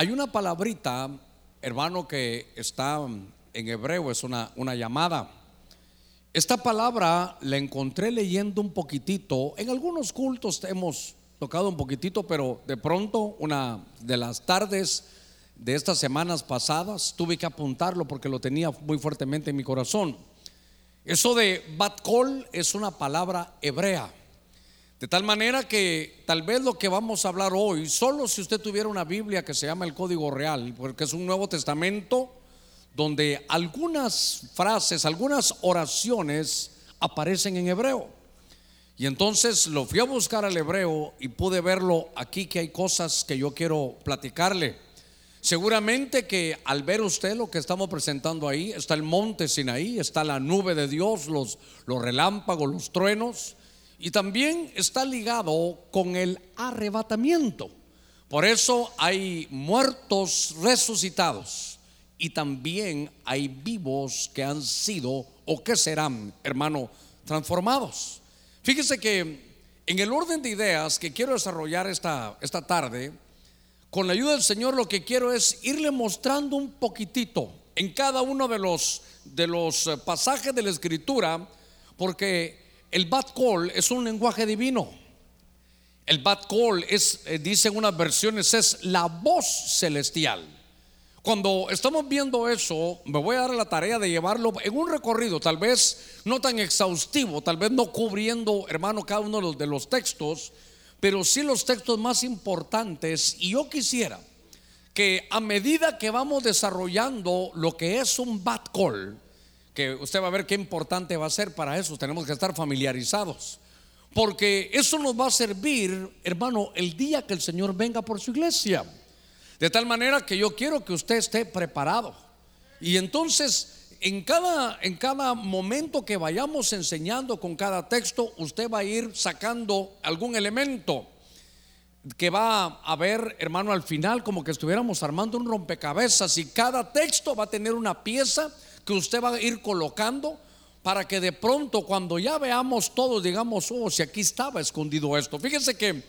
Hay una palabrita, hermano, que está en hebreo, es una, una llamada. Esta palabra la encontré leyendo un poquitito. En algunos cultos hemos tocado un poquitito, pero de pronto, una de las tardes de estas semanas pasadas, tuve que apuntarlo porque lo tenía muy fuertemente en mi corazón. Eso de Batkol es una palabra hebrea. De tal manera que tal vez lo que vamos a hablar hoy, solo si usted tuviera una Biblia que se llama el Código Real, porque es un Nuevo Testamento donde algunas frases, algunas oraciones aparecen en hebreo. Y entonces lo fui a buscar al hebreo y pude verlo aquí que hay cosas que yo quiero platicarle. Seguramente que al ver usted lo que estamos presentando ahí, está el monte Sinaí, está la nube de Dios, los, los relámpagos, los truenos, y también está ligado con el arrebatamiento. Por eso hay muertos resucitados y también hay vivos que han sido o que serán, hermano, transformados. Fíjese que en el orden de ideas que quiero desarrollar esta, esta tarde, con la ayuda del Señor lo que quiero es irle mostrando un poquitito en cada uno de los, de los eh, pasajes de la escritura, porque el bat call es un lenguaje divino. El bat call es, eh, dicen unas versiones, es la voz celestial. Cuando estamos viendo eso, me voy a dar la tarea de llevarlo en un recorrido, tal vez no tan exhaustivo, tal vez no cubriendo, hermano, cada uno de los, de los textos, pero sí los textos más importantes. Y yo quisiera que a medida que vamos desarrollando lo que es un bad call, que usted va a ver qué importante va a ser para eso, tenemos que estar familiarizados. Porque eso nos va a servir, hermano, el día que el Señor venga por su iglesia. De tal manera que yo quiero que usted esté preparado. Y entonces en cada, en cada momento que vayamos enseñando con cada texto, usted va a ir sacando algún elemento que va a ver, hermano, al final como que estuviéramos armando un rompecabezas y cada texto va a tener una pieza que usted va a ir colocando para que de pronto cuando ya veamos todos digamos, oh, si aquí estaba escondido esto. Fíjense que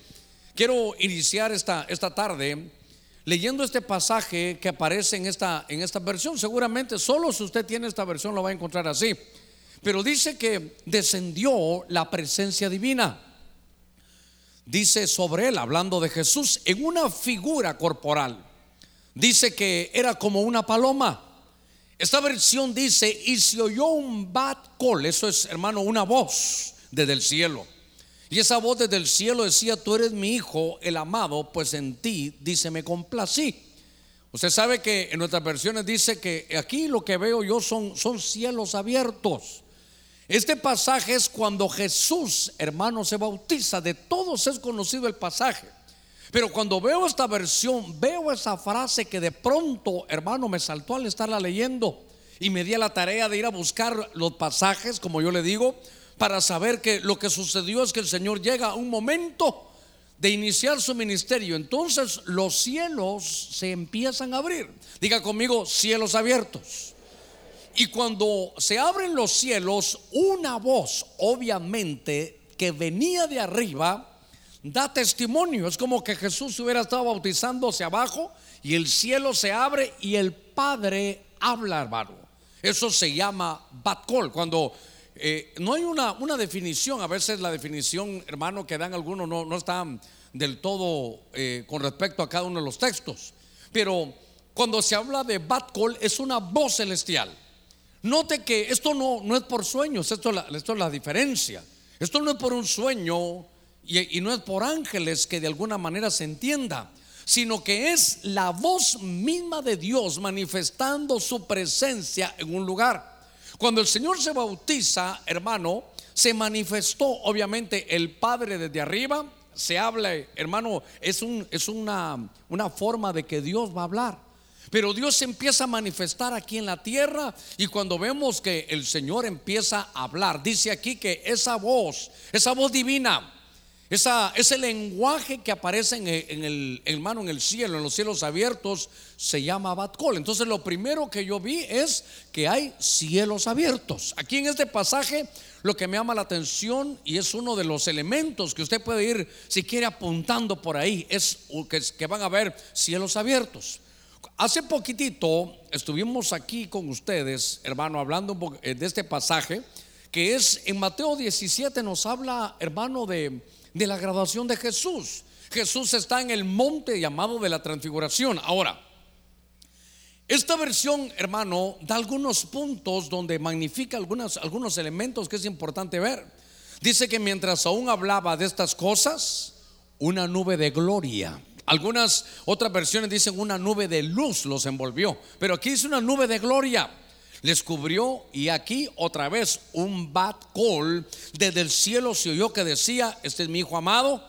quiero iniciar esta, esta tarde leyendo este pasaje que aparece en esta, en esta versión. Seguramente solo si usted tiene esta versión lo va a encontrar así. Pero dice que descendió la presencia divina. Dice sobre él, hablando de Jesús, en una figura corporal. Dice que era como una paloma. Esta versión dice, y se oyó un bat eso es hermano, una voz desde el cielo. Y esa voz desde el cielo decía, tú eres mi hijo, el amado, pues en ti, dice, me complací. Usted sabe que en nuestras versiones dice que aquí lo que veo yo son, son cielos abiertos. Este pasaje es cuando Jesús, hermano, se bautiza. De todos es conocido el pasaje. Pero cuando veo esta versión, veo esa frase que de pronto, hermano, me saltó al estarla leyendo. Y me di a la tarea de ir a buscar los pasajes, como yo le digo, para saber que lo que sucedió es que el Señor llega a un momento de iniciar su ministerio. Entonces los cielos se empiezan a abrir. Diga conmigo, cielos abiertos. Y cuando se abren los cielos, una voz, obviamente, que venía de arriba, da testimonio. Es como que Jesús hubiera estado bautizándose abajo y el cielo se abre y el Padre habla, hermano. Eso se llama Batcol. Cuando eh, no hay una, una, definición, a veces la definición, hermano, que dan algunos no, no está del todo eh, con respecto a cada uno de los textos. Pero cuando se habla de bat call es una voz celestial. Note que esto no, no es por sueños, esto, esto es la diferencia. Esto no es por un sueño y, no es por ángeles que de alguna manera se entienda, sino que es la voz misma de Dios manifestando su presencia en un lugar. Cuando el Señor se bautiza, hermano, se manifestó obviamente el Padre desde arriba. Se habla, hermano, es, un, es una, una forma de que Dios va a hablar. Pero Dios empieza a manifestar aquí en la tierra y cuando vemos que el Señor empieza a hablar, dice aquí que esa voz, esa voz divina, Esa, ese lenguaje que aparece en el, en hermano, en el cielo, en los cielos abiertos, se llama Batcol. Entonces lo primero que yo vi es que hay cielos abiertos. Aquí en este pasaje lo que me llama la atención y es uno de los elementos que usted puede ir, si quiere, apuntando por ahí, es que, que van a haber cielos abiertos. Hace poquitito estuvimos aquí con ustedes, hermano, hablando de este pasaje, que es en Mateo 17 nos habla, hermano, de de la graduación de Jesús. Jesús está en el monte llamado de la transfiguración. Ahora, esta versión, hermano, da algunos puntos donde magnifica algunos, algunos elementos que es importante ver. Dice que mientras aún hablaba de estas cosas, una nube de gloria. Algunas otras versiones dicen una nube de luz los envolvió, pero aquí dice una nube de gloria les cubrió y aquí otra vez un bat call desde el cielo se oyó que decía, este es mi hijo amado.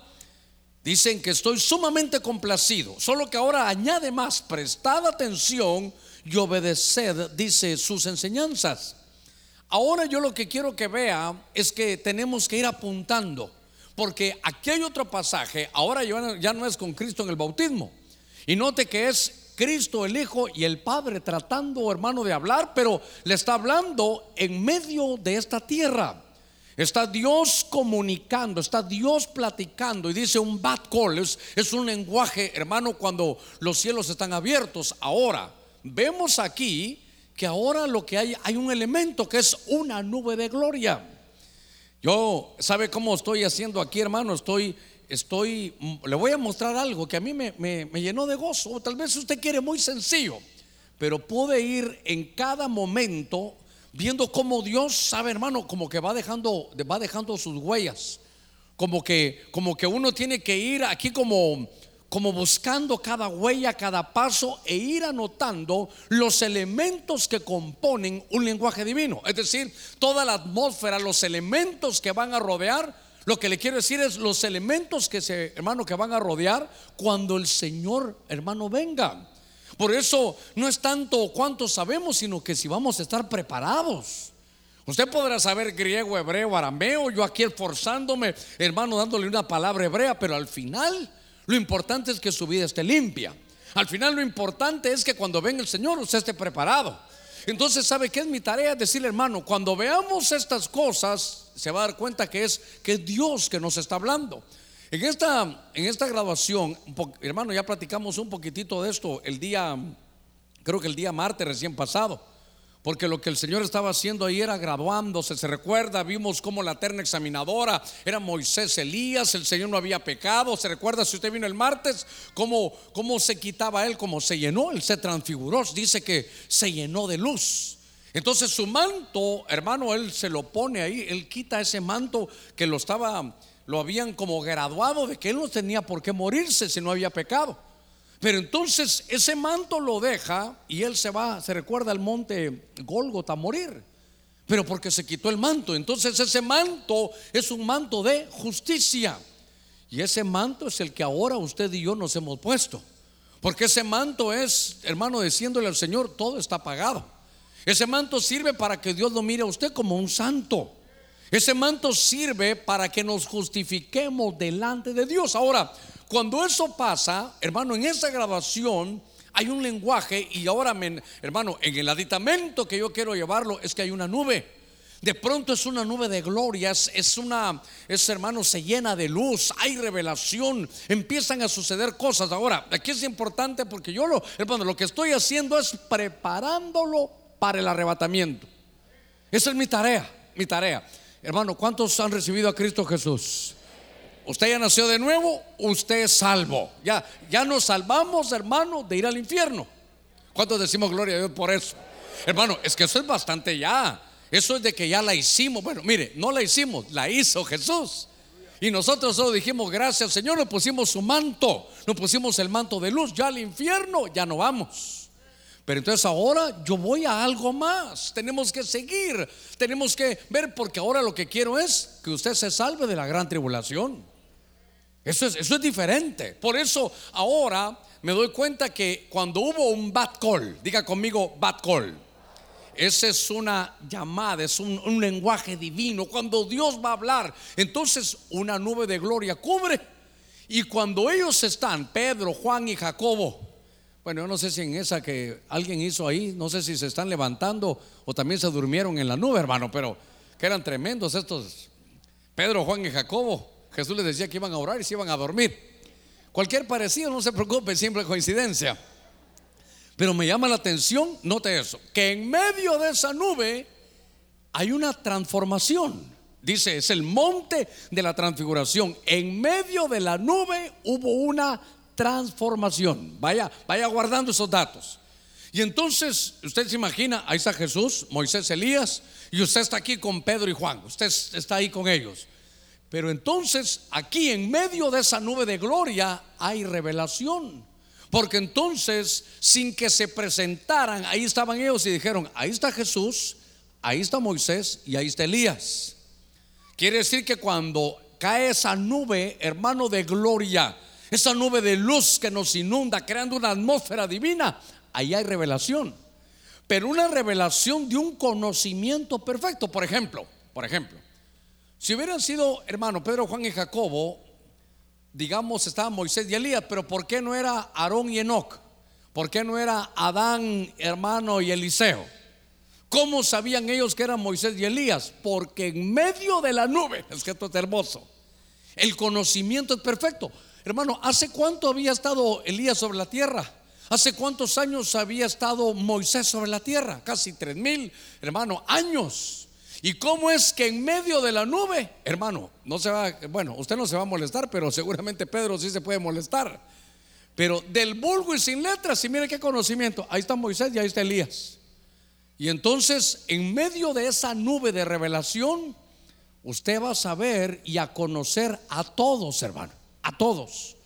Dicen que estoy sumamente complacido, solo que ahora añade más, prestad atención y obedeced, dice sus enseñanzas. Ahora yo lo que quiero que vea es que tenemos que ir apuntando, porque aquí hay otro pasaje, ahora ya no es con Cristo en el bautismo. Y note que es Cristo, el Hijo y el Padre tratando, hermano, de hablar, pero le está hablando en medio de esta tierra. Está Dios comunicando, está Dios platicando y dice un bad call, es, es un lenguaje, hermano, cuando los cielos están abiertos. Ahora, vemos aquí que ahora lo que hay, hay un elemento que es una nube de gloria. Yo, ¿sabe cómo estoy haciendo aquí, hermano? Estoy estoy, le voy a mostrar algo que a mí me, llenó de gozo. Tal vez usted quiere muy sencillo, pero puede ir en cada momento viendo cómo Dios sabe, hermano, como que va dejando, va dejando sus huellas. Como que, como que uno tiene que ir aquí como, como buscando cada huella, cada paso e ir anotando los elementos que componen un lenguaje divino. Es decir, toda la atmósfera, los elementos que van a rodear lo que le quiero decir es los elementos que se, hermano, que van a rodear cuando el Señor, hermano, venga. Por eso no es tanto cuánto sabemos, sino que si vamos a estar preparados. Usted podrá saber griego, hebreo, arameo, yo aquí esforzándome, hermano, dándole una palabra hebrea, pero al final lo importante es que su vida esté limpia. Al final lo importante es que cuando venga el Señor usted esté preparado. Entonces, ¿sabe qué es mi tarea? Decirle, hermano, cuando veamos estas cosas, se va a dar cuenta que es, que Dios que nos está hablando. En esta, en esta graduación, hermano, ya platicamos un poquitito de esto el día, creo que el día martes recién pasado. Porque lo que el Señor estaba haciendo ahí era graduándose. Se recuerda, vimos como la terna examinadora era Moisés Elías, el Señor no había pecado. Se recuerda, si usted vino el martes, cómo, cómo se quitaba él, cómo se llenó, él se transfiguró. Dice que se llenó de luz. Entonces su manto, hermano, él se lo pone ahí, él quita ese manto que lo estaba, lo habían como graduado de que él no tenía por qué morirse si no había pecado. Pero entonces ese manto lo deja y él se va, se recuerda al monte Golgota a morir. Pero porque se quitó el manto. Entonces ese manto es un manto de justicia. Y ese manto es el que ahora usted y yo nos hemos puesto. Porque ese manto es, hermano, diciéndole al Señor, todo está pagado. Ese manto sirve para que Dios lo mire a usted como un santo. Ese manto sirve para que nos justifiquemos delante de Dios. Ahora, cuando eso pasa, hermano, en esa grabación hay un lenguaje y ahora, hermano, en el aditamento que yo quiero llevarlo es que hay una nube. De pronto es una nube de glorias, es una, es hermano, se llena de luz, hay revelación, empiezan a suceder cosas. Ahora, aquí es importante porque yo lo, hermano, lo que estoy haciendo es preparándolo para el arrebatamiento. Esa es mi tarea, mi tarea. Hermano, ¿cuántos han recibido a Cristo Jesús? Usted ya nació de nuevo, usted es salvo. Ya, ya nos salvamos, hermano, de ir al infierno. ¿Cuántos decimos gloria a Dios por eso? Hermano, es que eso es bastante ya. Eso es de que ya la hicimos. Bueno, mire, no la hicimos, la hizo Jesús. Y nosotros solo dijimos gracias Señor, nos pusimos su manto, nos pusimos el manto de luz. Ya al infierno ya no vamos. Pero entonces ahora yo voy a algo más. Tenemos que seguir, tenemos que ver, porque ahora lo que quiero es que usted se salve de la gran tribulación. Eso es, eso es diferente. Por eso ahora me doy cuenta que cuando hubo un bad call, diga conmigo bad call. esa es una llamada, es un, un lenguaje divino. Cuando Dios va a hablar, entonces una nube de gloria cubre. Y cuando ellos están, Pedro, Juan y Jacobo, bueno, yo no sé si en esa que alguien hizo ahí, no sé si se están levantando o también se durmieron en la nube, hermano, pero que eran tremendos estos Pedro, Juan y Jacobo. Jesús les decía que iban a orar y se iban a dormir. Cualquier parecido, no se preocupe, siempre coincidencia. Pero me llama la atención, note eso, que en medio de esa nube hay una transformación. Dice, es el monte de la transfiguración. En medio de la nube hubo una transformación. Vaya, vaya guardando esos datos. Y entonces, usted se imagina, ahí está Jesús, Moisés, Elías, y usted está aquí con Pedro y Juan. Usted está ahí con ellos. Pero entonces, aquí en medio de esa nube de gloria hay revelación. Porque entonces, sin que se presentaran, ahí estaban ellos y dijeron, ahí está Jesús, ahí está Moisés y ahí está Elías. Quiere decir que cuando cae esa nube, hermano de gloria, esa nube de luz que nos inunda, creando una atmósfera divina, ahí hay revelación. Pero una revelación de un conocimiento perfecto. Por ejemplo, por ejemplo, si hubieran sido, hermano, Pedro, Juan y Jacobo, digamos, estaban Moisés y Elías, pero ¿por qué no era Aarón y Enoch? ¿Por qué no era Adán, hermano, y Eliseo? ¿Cómo sabían ellos que eran Moisés y Elías? Porque en medio de la nube, es que esto es hermoso, el conocimiento es perfecto. Hermano, ¿hace cuánto había estado Elías sobre la tierra? ¿Hace cuántos años había estado Moisés sobre la tierra? Casi tres mil, hermano, años. ¿Y cómo es que en medio de la nube, hermano, no se va, bueno, usted no se va a molestar, pero seguramente Pedro sí se puede molestar. Pero del vulgo y sin letras, y mire qué conocimiento, ahí está Moisés y ahí está Elías. Y entonces, en medio de esa nube de revelación, usted va a saber y a conocer a todos, hermano, a todos.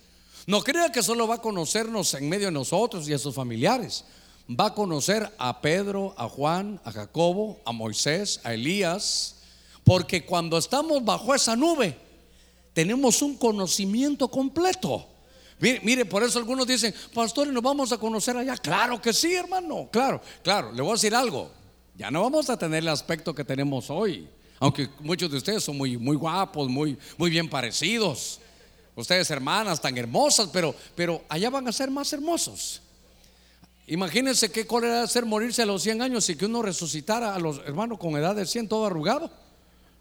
No crea que solo va a conocernos en medio de nosotros y a sus familiares va a conocer a Pedro, a Juan, a Jacobo, a Moisés, a Elías, porque cuando estamos bajo esa nube, tenemos un conocimiento completo. Mire, por eso algunos dicen, pastores, nos vamos a conocer allá. Claro que sí, hermano, claro, claro. Le voy a decir algo, ya no vamos a tener el aspecto que tenemos hoy, aunque muchos de ustedes son muy, muy guapos, muy, muy bien parecidos. Ustedes hermanas tan hermosas, pero, pero allá van a ser más hermosos. Imagínense qué cólera hacer morirse a los 100 años y que uno resucitara a los hermanos con edad de 100 todo arrugado.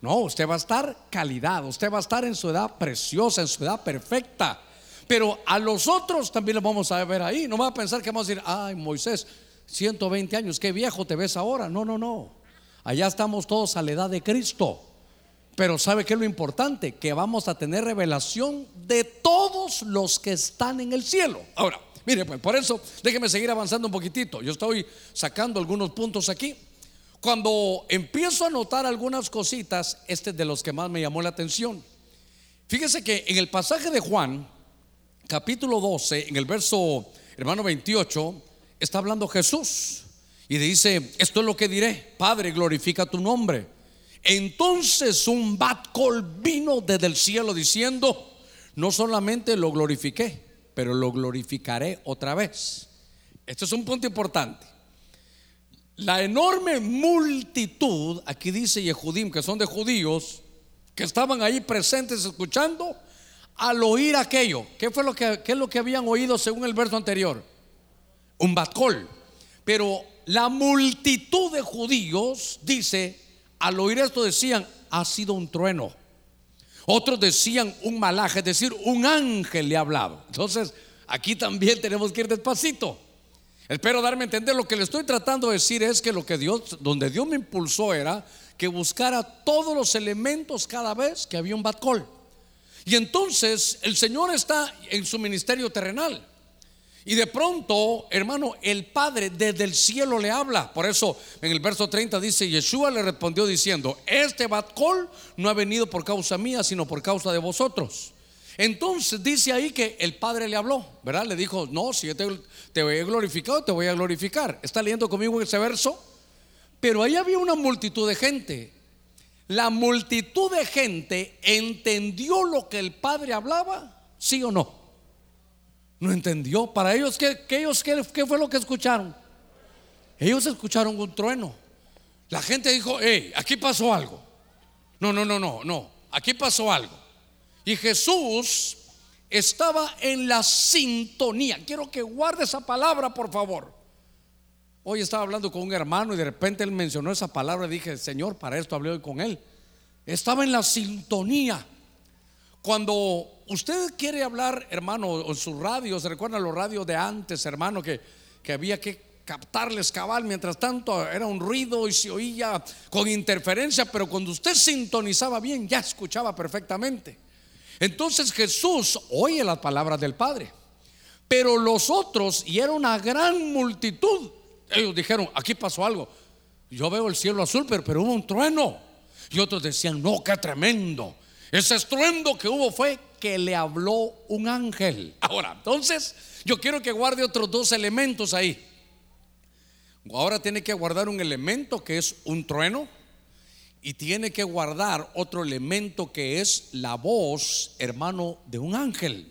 No, usted va a estar calidad, usted va a estar en su edad preciosa, en su edad perfecta. Pero a los otros también los vamos a ver ahí. No va a pensar que vamos a decir, ay Moisés, 120 años, qué viejo te ves ahora. No, no, no. Allá estamos todos a la edad de Cristo. Pero ¿sabe qué es lo importante? Que vamos a tener revelación de todos los que están en el cielo. Ahora, Mire, pues por eso déjeme seguir avanzando un poquitito. Yo estoy sacando algunos puntos aquí. Cuando empiezo a notar algunas cositas, este es de los que más me llamó la atención. Fíjese que en el pasaje de Juan, capítulo 12, en el verso hermano 28, está hablando Jesús y dice, esto es lo que diré, Padre, glorifica tu nombre. Entonces un batcol vino desde el cielo diciendo, no solamente lo glorifiqué, pero lo glorificaré otra vez. Esto es un punto importante. La enorme multitud, aquí dice Yehudim, que son de judíos, que estaban ahí presentes escuchando, al oír aquello, ¿qué fue lo que, qué es lo que habían oído según el verso anterior? Un batcol. Pero la multitud de judíos, dice, al oír esto decían, ha sido un trueno. Otros decían un malaje, es decir, un ángel le ha hablado. Entonces, aquí también tenemos que ir despacito. Espero darme a entender. Lo que le estoy tratando de decir es que lo que Dios, donde Dios me impulsó era que buscara todos los elementos cada vez que había un bad call. Y entonces el Señor está en su ministerio terrenal. Y de pronto, hermano, el Padre desde el cielo le habla. Por eso en el verso 30 dice, Yeshua le respondió diciendo, este Batcol no ha venido por causa mía, sino por causa de vosotros. Entonces dice ahí que el Padre le habló, ¿verdad? Le dijo, no, si yo te, te voy a glorificar, te voy a glorificar. ¿Está leyendo conmigo ese verso? Pero ahí había una multitud de gente. La multitud de gente entendió lo que el Padre hablaba, sí o no. No entendió. Para ellos, ¿qué, ellos, qué, fue lo que escucharon? Ellos escucharon un trueno. La gente dijo, hey, aquí pasó algo. No, no, no, no, no, aquí pasó algo. Y Jesús estaba en la sintonía. Quiero que guarde esa palabra, por favor. Hoy estaba hablando con un hermano y de repente él mencionó esa palabra y dije, Señor, para esto hablé hoy con él. Estaba en la sintonía. Cuando usted quiere hablar, hermano, en su radio, se recuerdan los radios de antes, hermano, que, que había que captarles cabal, mientras tanto era un ruido y se oía con interferencia, pero cuando usted sintonizaba bien, ya escuchaba perfectamente. Entonces Jesús oye las palabras del Padre, pero los otros, y era una gran multitud, ellos dijeron, aquí pasó algo. Yo veo el cielo azul, pero, pero hubo un trueno. Y otros decían, no, qué tremendo. Ese estruendo que hubo fue que le habló un ángel. Ahora, entonces, yo quiero que guarde otros dos elementos ahí. Ahora tiene que guardar un elemento que es un trueno y tiene que guardar otro elemento que es la voz, hermano, de un ángel.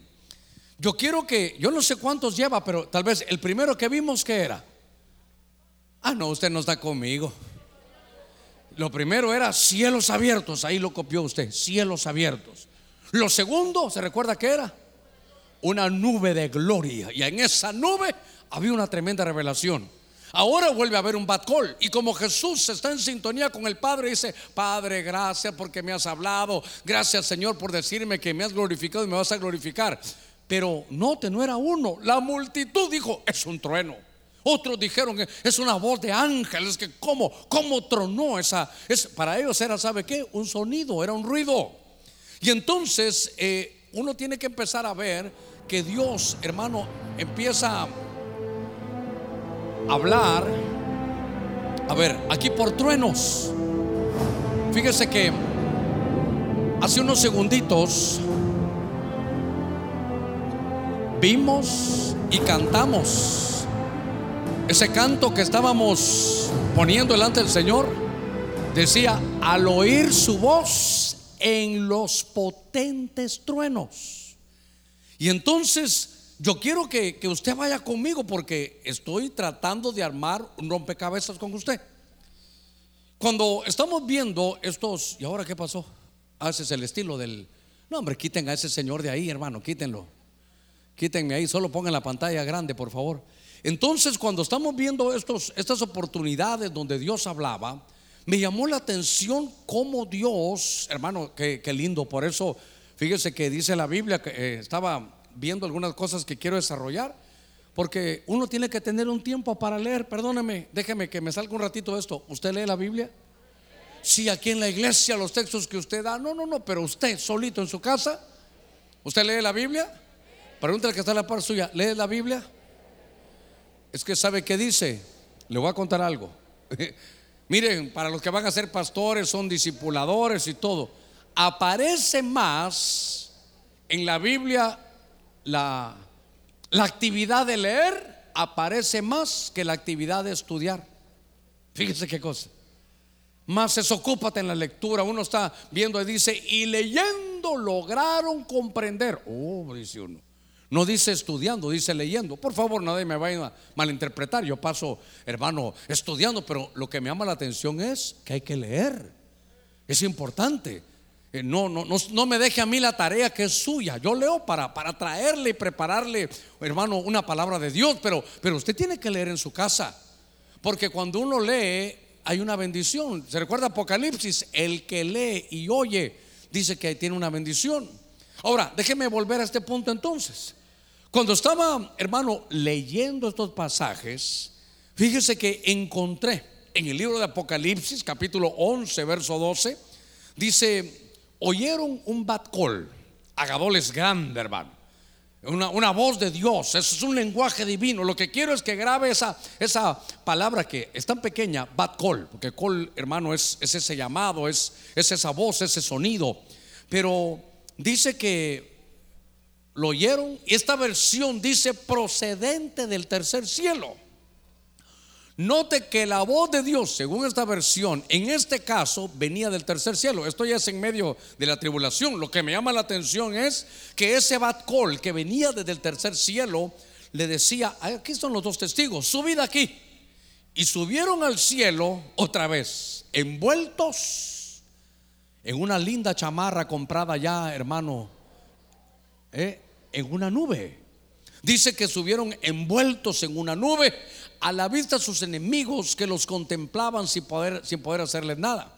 Yo quiero que, yo no sé cuántos lleva, pero tal vez el primero que vimos que era. Ah, no, usted no está conmigo. Lo primero era cielos abiertos, ahí lo copió usted, cielos abiertos. Lo segundo, ¿se recuerda qué era? Una nube de gloria. Y en esa nube había una tremenda revelación. Ahora vuelve a haber un bad call. Y como Jesús está en sintonía con el Padre, dice, Padre, gracias porque me has hablado. Gracias Señor por decirme que me has glorificado y me vas a glorificar. Pero note, no era uno. La multitud dijo, es un trueno. Otros dijeron es una voz de ángeles, que cómo, cómo tronó esa, es, para ellos era, ¿sabe qué? Un sonido, era un ruido. Y entonces eh, uno tiene que empezar a ver que Dios, hermano, empieza a hablar, a ver, aquí por truenos. Fíjese que hace unos segunditos vimos y cantamos ese canto que estábamos poniendo delante del Señor decía, al oír su voz en los potentes truenos. Y entonces yo quiero que, usted vaya conmigo porque estoy tratando de armar un rompecabezas con usted. Cuando estamos viendo estos, ¿y ahora qué pasó? Ah, ese es el estilo del... No, hombre, quiten a ese señor de ahí, hermano, quítenlo. Quítenme ahí, solo pongan la pantalla grande, por favor. Entonces, cuando estamos viendo estos, estas oportunidades donde Dios hablaba, me llamó la atención cómo Dios, hermano, qué, lindo. Por eso, fíjese que dice la Biblia que eh, estaba viendo algunas cosas que quiero desarrollar. Porque uno tiene que tener un tiempo para leer. Perdóneme, déjeme que me salga un ratito de esto. ¿Usted lee la Biblia? Sí, aquí en la iglesia, los textos que usted da. No, no, no, pero usted solito en su casa. ¿Usted lee la Biblia? Pregúntale que está en la par suya. ¿Lee la Biblia? Es que sabe qué dice. Le voy a contar algo. Miren, para los que van a ser pastores, son discipuladores y todo. Aparece más en la Biblia la, la actividad de leer, aparece más que la actividad de estudiar. Fíjese qué cosa. Más desocúpate en la lectura. Uno está viendo y dice, y leyendo lograron comprender. Oh, dice uno. No dice estudiando, dice leyendo. Por favor, nadie me vaya a malinterpretar. Yo paso, hermano, estudiando, pero lo que me llama la atención es que hay que leer. Es importante. Eh, no, no, no, no me deje a mí la tarea que es suya. Yo leo para, para traerle y prepararle, hermano, una palabra de Dios, pero, pero usted tiene que leer en su casa. Porque cuando uno lee, hay una bendición. ¿Se recuerda Apocalipsis? El que lee y oye dice que tiene una bendición. Ahora, déjeme volver a este punto entonces. Cuando estaba, hermano, leyendo estos pasajes, fíjese que encontré en el libro de Apocalipsis, capítulo 11, verso 12, dice, oyeron un batcol, agadoles grande, hermano. Una, una, voz de Dios, eso es un lenguaje divino. Lo que quiero es que grabe esa, esa palabra que es tan pequeña, bat call, porque call, hermano, es, es ese llamado, es, es esa voz, ese sonido. Pero dice que lo oyeron y esta versión dice procedente del tercer cielo. Note que la voz de Dios, según esta versión, en este caso venía del tercer cielo. Esto ya es en medio de la tribulación. Lo que me llama la atención es que ese Batcol que venía desde el tercer cielo le decía: Aquí son los dos testigos, subid aquí. y subieron al cielo otra vez, envueltos en una linda chamarra comprada ya, hermano, ¿eh? en una nube. Dice que subieron envueltos en una nube a la vista de sus enemigos que los contemplaban sin poder, sin poder hacerles nada.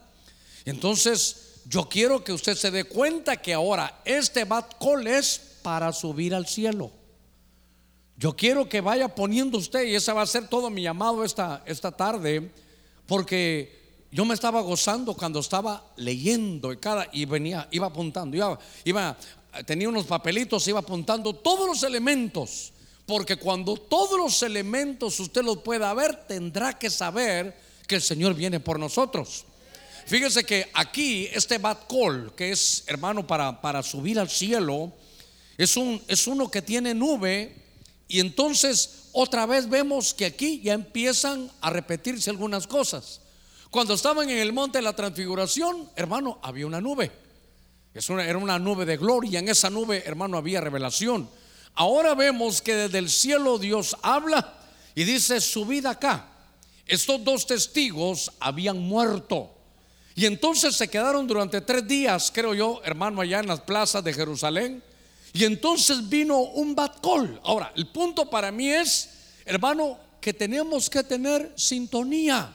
Entonces, yo quiero que usted se dé cuenta que ahora este bat call es para subir al cielo. Yo quiero que vaya poniendo usted, y ese va a ser todo mi llamado esta, esta tarde, porque yo me estaba gozando cuando estaba leyendo y cada y venía, iba apuntando, iba, iba, tenía unos papelitos, iba apuntando todos los elementos, porque cuando todos los elementos usted los pueda ver, tendrá que saber que el Señor viene por nosotros. Fíjese que aquí este bat call, que es hermano para, para subir al cielo, es, un, es uno que tiene nube y entonces otra vez vemos que aquí ya empiezan a repetirse algunas cosas. Cuando estaban en el monte de la transfiguración, hermano, había una nube. era una nube de gloria. En esa nube, hermano, había revelación. Ahora vemos que desde el cielo Dios habla y dice, subid acá. Estos dos testigos habían muerto. Y entonces se quedaron durante tres días, creo yo, hermano, allá en las plazas de Jerusalén. Y entonces vino un batcol. Ahora, el punto para mí es, hermano, que tenemos que tener sintonía.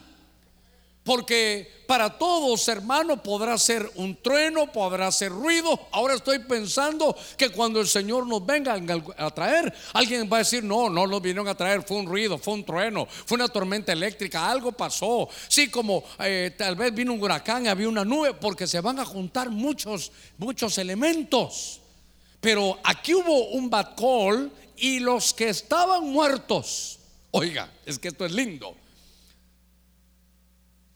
Porque para todos, hermano, podrá ser un trueno, podrá ser ruido. Ahora estoy pensando que cuando el Señor nos venga a traer, alguien va a decir, no, no nos vinieron a traer, fue un ruido, fue un trueno, fue una tormenta eléctrica, algo pasó. Sí, como eh, tal vez vino un huracán, había una nube, porque se van a juntar muchos, muchos elementos. Pero aquí hubo un bad call y los que estaban muertos, oiga, es que esto es lindo.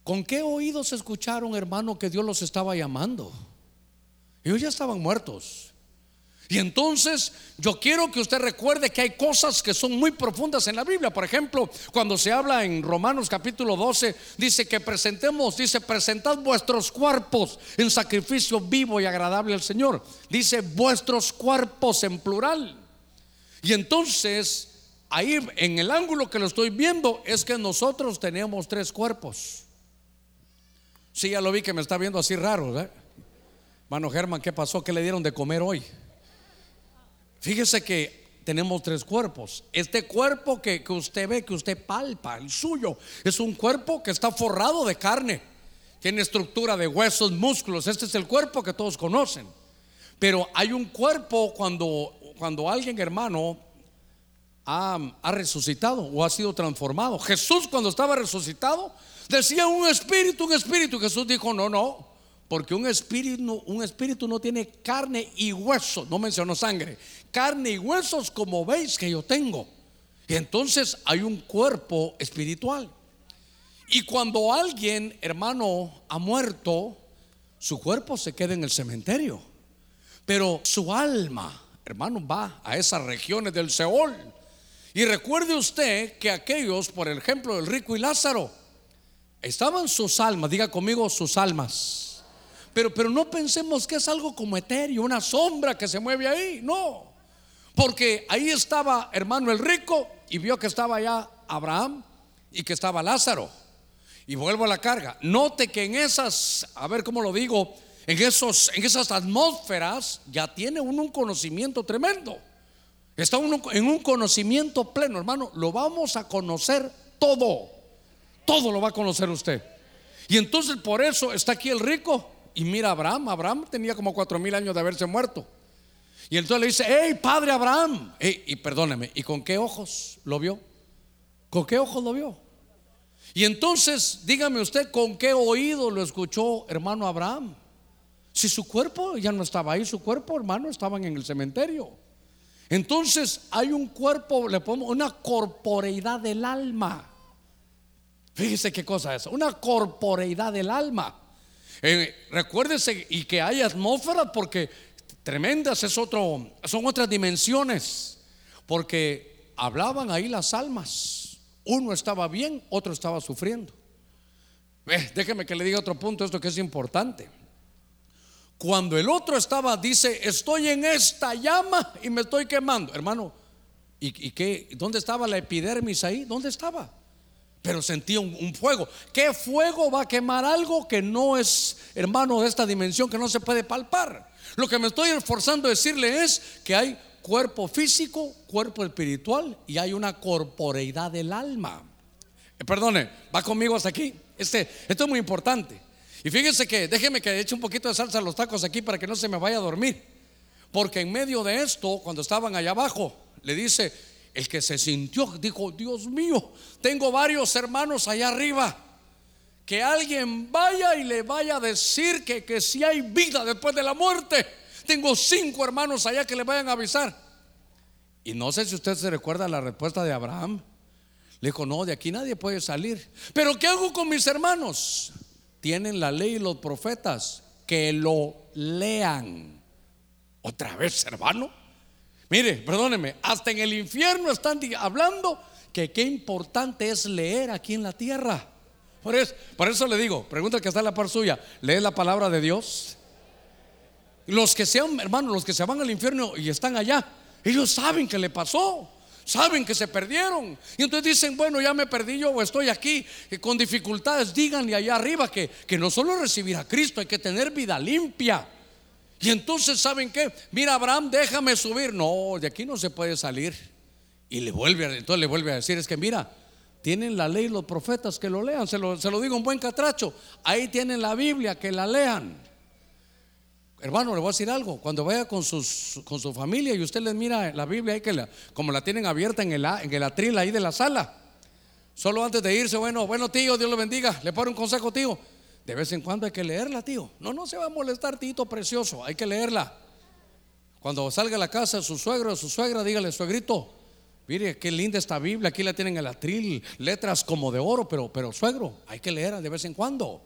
¿Con qué oídos escucharon, hermano, que Dios los estaba llamando? Ellos ya estaban muertos. Y entonces yo quiero que usted recuerde que hay cosas que son muy profundas en la Biblia. Por ejemplo, cuando se habla en Romanos capítulo 12, dice que presentemos, dice, presentad vuestros cuerpos en sacrificio vivo y agradable al Señor. Dice vuestros cuerpos en plural. Y entonces, ahí en el ángulo que lo estoy viendo es que nosotros tenemos tres cuerpos. Sí, ya lo vi que me está viendo así raro, ¿verdad? Mano Germán, ¿qué pasó? ¿Qué le dieron de comer hoy? Fíjese que tenemos tres cuerpos. Este cuerpo que, usted ve, que usted palpa, el suyo, es un cuerpo que está forrado de carne. Tiene estructura de huesos, músculos. Este es el cuerpo que todos conocen. Pero hay un cuerpo cuando, cuando alguien, hermano, ha, ha, resucitado o ha sido transformado. Jesús cuando estaba resucitado decía un espíritu, un espíritu. Jesús dijo, no, no, porque un espíritu, un espíritu no tiene carne y huesos, no mencionó sangre, carne y huesos como veis que yo tengo. Y entonces hay un cuerpo espiritual. Y cuando alguien, hermano, ha muerto, su cuerpo se queda en el cementerio. Pero su alma, hermano, va a esas regiones del Seol. Y recuerde usted que aquellos, por ejemplo, el rico y Lázaro, estaban sus almas, diga conmigo sus almas pero, no pensemos que es algo como etéreo, una sombra que se mueve ahí. No. Porque ahí estaba hermano el rico y vio que estaba allá Abraham y que estaba Lázaro. Y vuelvo a la carga. Note que en esas, a ver cómo lo digo, en, esos, en esas atmósferas ya tiene uno un conocimiento tremendo. Está uno en un conocimiento pleno, hermano. Lo vamos a conocer todo. Todo lo va a conocer usted. Y entonces por eso está aquí el rico y mira Abraham, Abraham tenía como cuatro mil años de haberse muerto. Y entonces le dice, hey, padre Abraham. y perdóneme, ¿y con qué ojos lo vio? ¿Con qué ojos lo vio? Y entonces, dígame usted, ¿con qué oído lo escuchó hermano Abraham? Si su cuerpo ya no estaba ahí, su cuerpo, hermano, estaban en el cementerio. Entonces hay un cuerpo, le ponemos una corporeidad del alma. Fíjese qué cosa es, una corporeidad del alma. Eh, recuérdese y que hay atmósfera porque tremendas es otro, son otras dimensiones. Porque hablaban ahí las almas. Uno estaba bien, otro estaba sufriendo. déjeme que le diga otro punto, esto que es importante. Cuando el otro estaba, dice, estoy en esta llama y me estoy quemando. Hermano, ¿y, y qué? ¿Dónde estaba la epidermis ahí? ¿Dónde estaba? Pero sentía un, fuego. ¿Qué fuego va a quemar algo que no es, hermano, de esta dimensión, que no se puede palpar? Lo que me estoy esforzando a decirle es que hay cuerpo físico, cuerpo espiritual y hay una corporeidad del alma. Eh, perdone, va conmigo hasta aquí. Este, esto es muy importante. Y fíjense que, déjeme que eche un poquito de salsa a los tacos aquí para que no se me vaya a dormir. Porque en medio de esto, cuando estaban allá abajo, le dice, el que se sintió, dijo, Dios mío, tengo varios hermanos allá arriba. Que alguien vaya y le vaya a decir que, que si hay vida después de la muerte. Tengo cinco hermanos allá que le vayan a avisar. Y no sé si usted se recuerda la respuesta de Abraham. Le dijo, no, de aquí nadie puede salir. Pero ¿qué hago con mis hermanos? Tienen la ley y los profetas. Que lo lean. Otra vez, hermano. Mire, perdóneme, hasta en el infierno están hablando que qué importante es leer aquí en la tierra. Por eso, por eso le digo, pregunta que está en la par suya, ¿lee la palabra de Dios? Los que sean, hermanos, los que se van al infierno y están allá, ellos saben que le pasó, saben que se perdieron. Y entonces dicen, bueno, ya me perdí yo o estoy aquí con dificultades, díganle allá arriba que, que no solo recibir a Cristo, hay que tener vida limpia. Y entonces, ¿saben qué? Mira, Abraham, déjame subir. No, de aquí no se puede salir. Y le vuelve, entonces le vuelve a decir, es que mira, tienen la ley los profetas que lo lean. Se lo, se lo digo un buen catracho. Ahí tienen la Biblia, que la lean. Hermano, le voy a decir algo. Cuando vaya con, sus, con su familia y usted les mira la Biblia, ahí que la, como la tienen abierta en el, en el atril ahí de la sala. Solo antes de irse, bueno, bueno tío, Dios lo bendiga. Le pone un consejo, tío. De vez en cuando hay que leerla, tío. No, no se va a molestar, tito precioso. Hay que leerla. Cuando salga a la casa su suegro o su suegra, dígale, suegrito, mire qué linda esta Biblia. Aquí la tienen en el atril, letras como de oro, pero, pero suegro, hay que leerla de vez en cuando.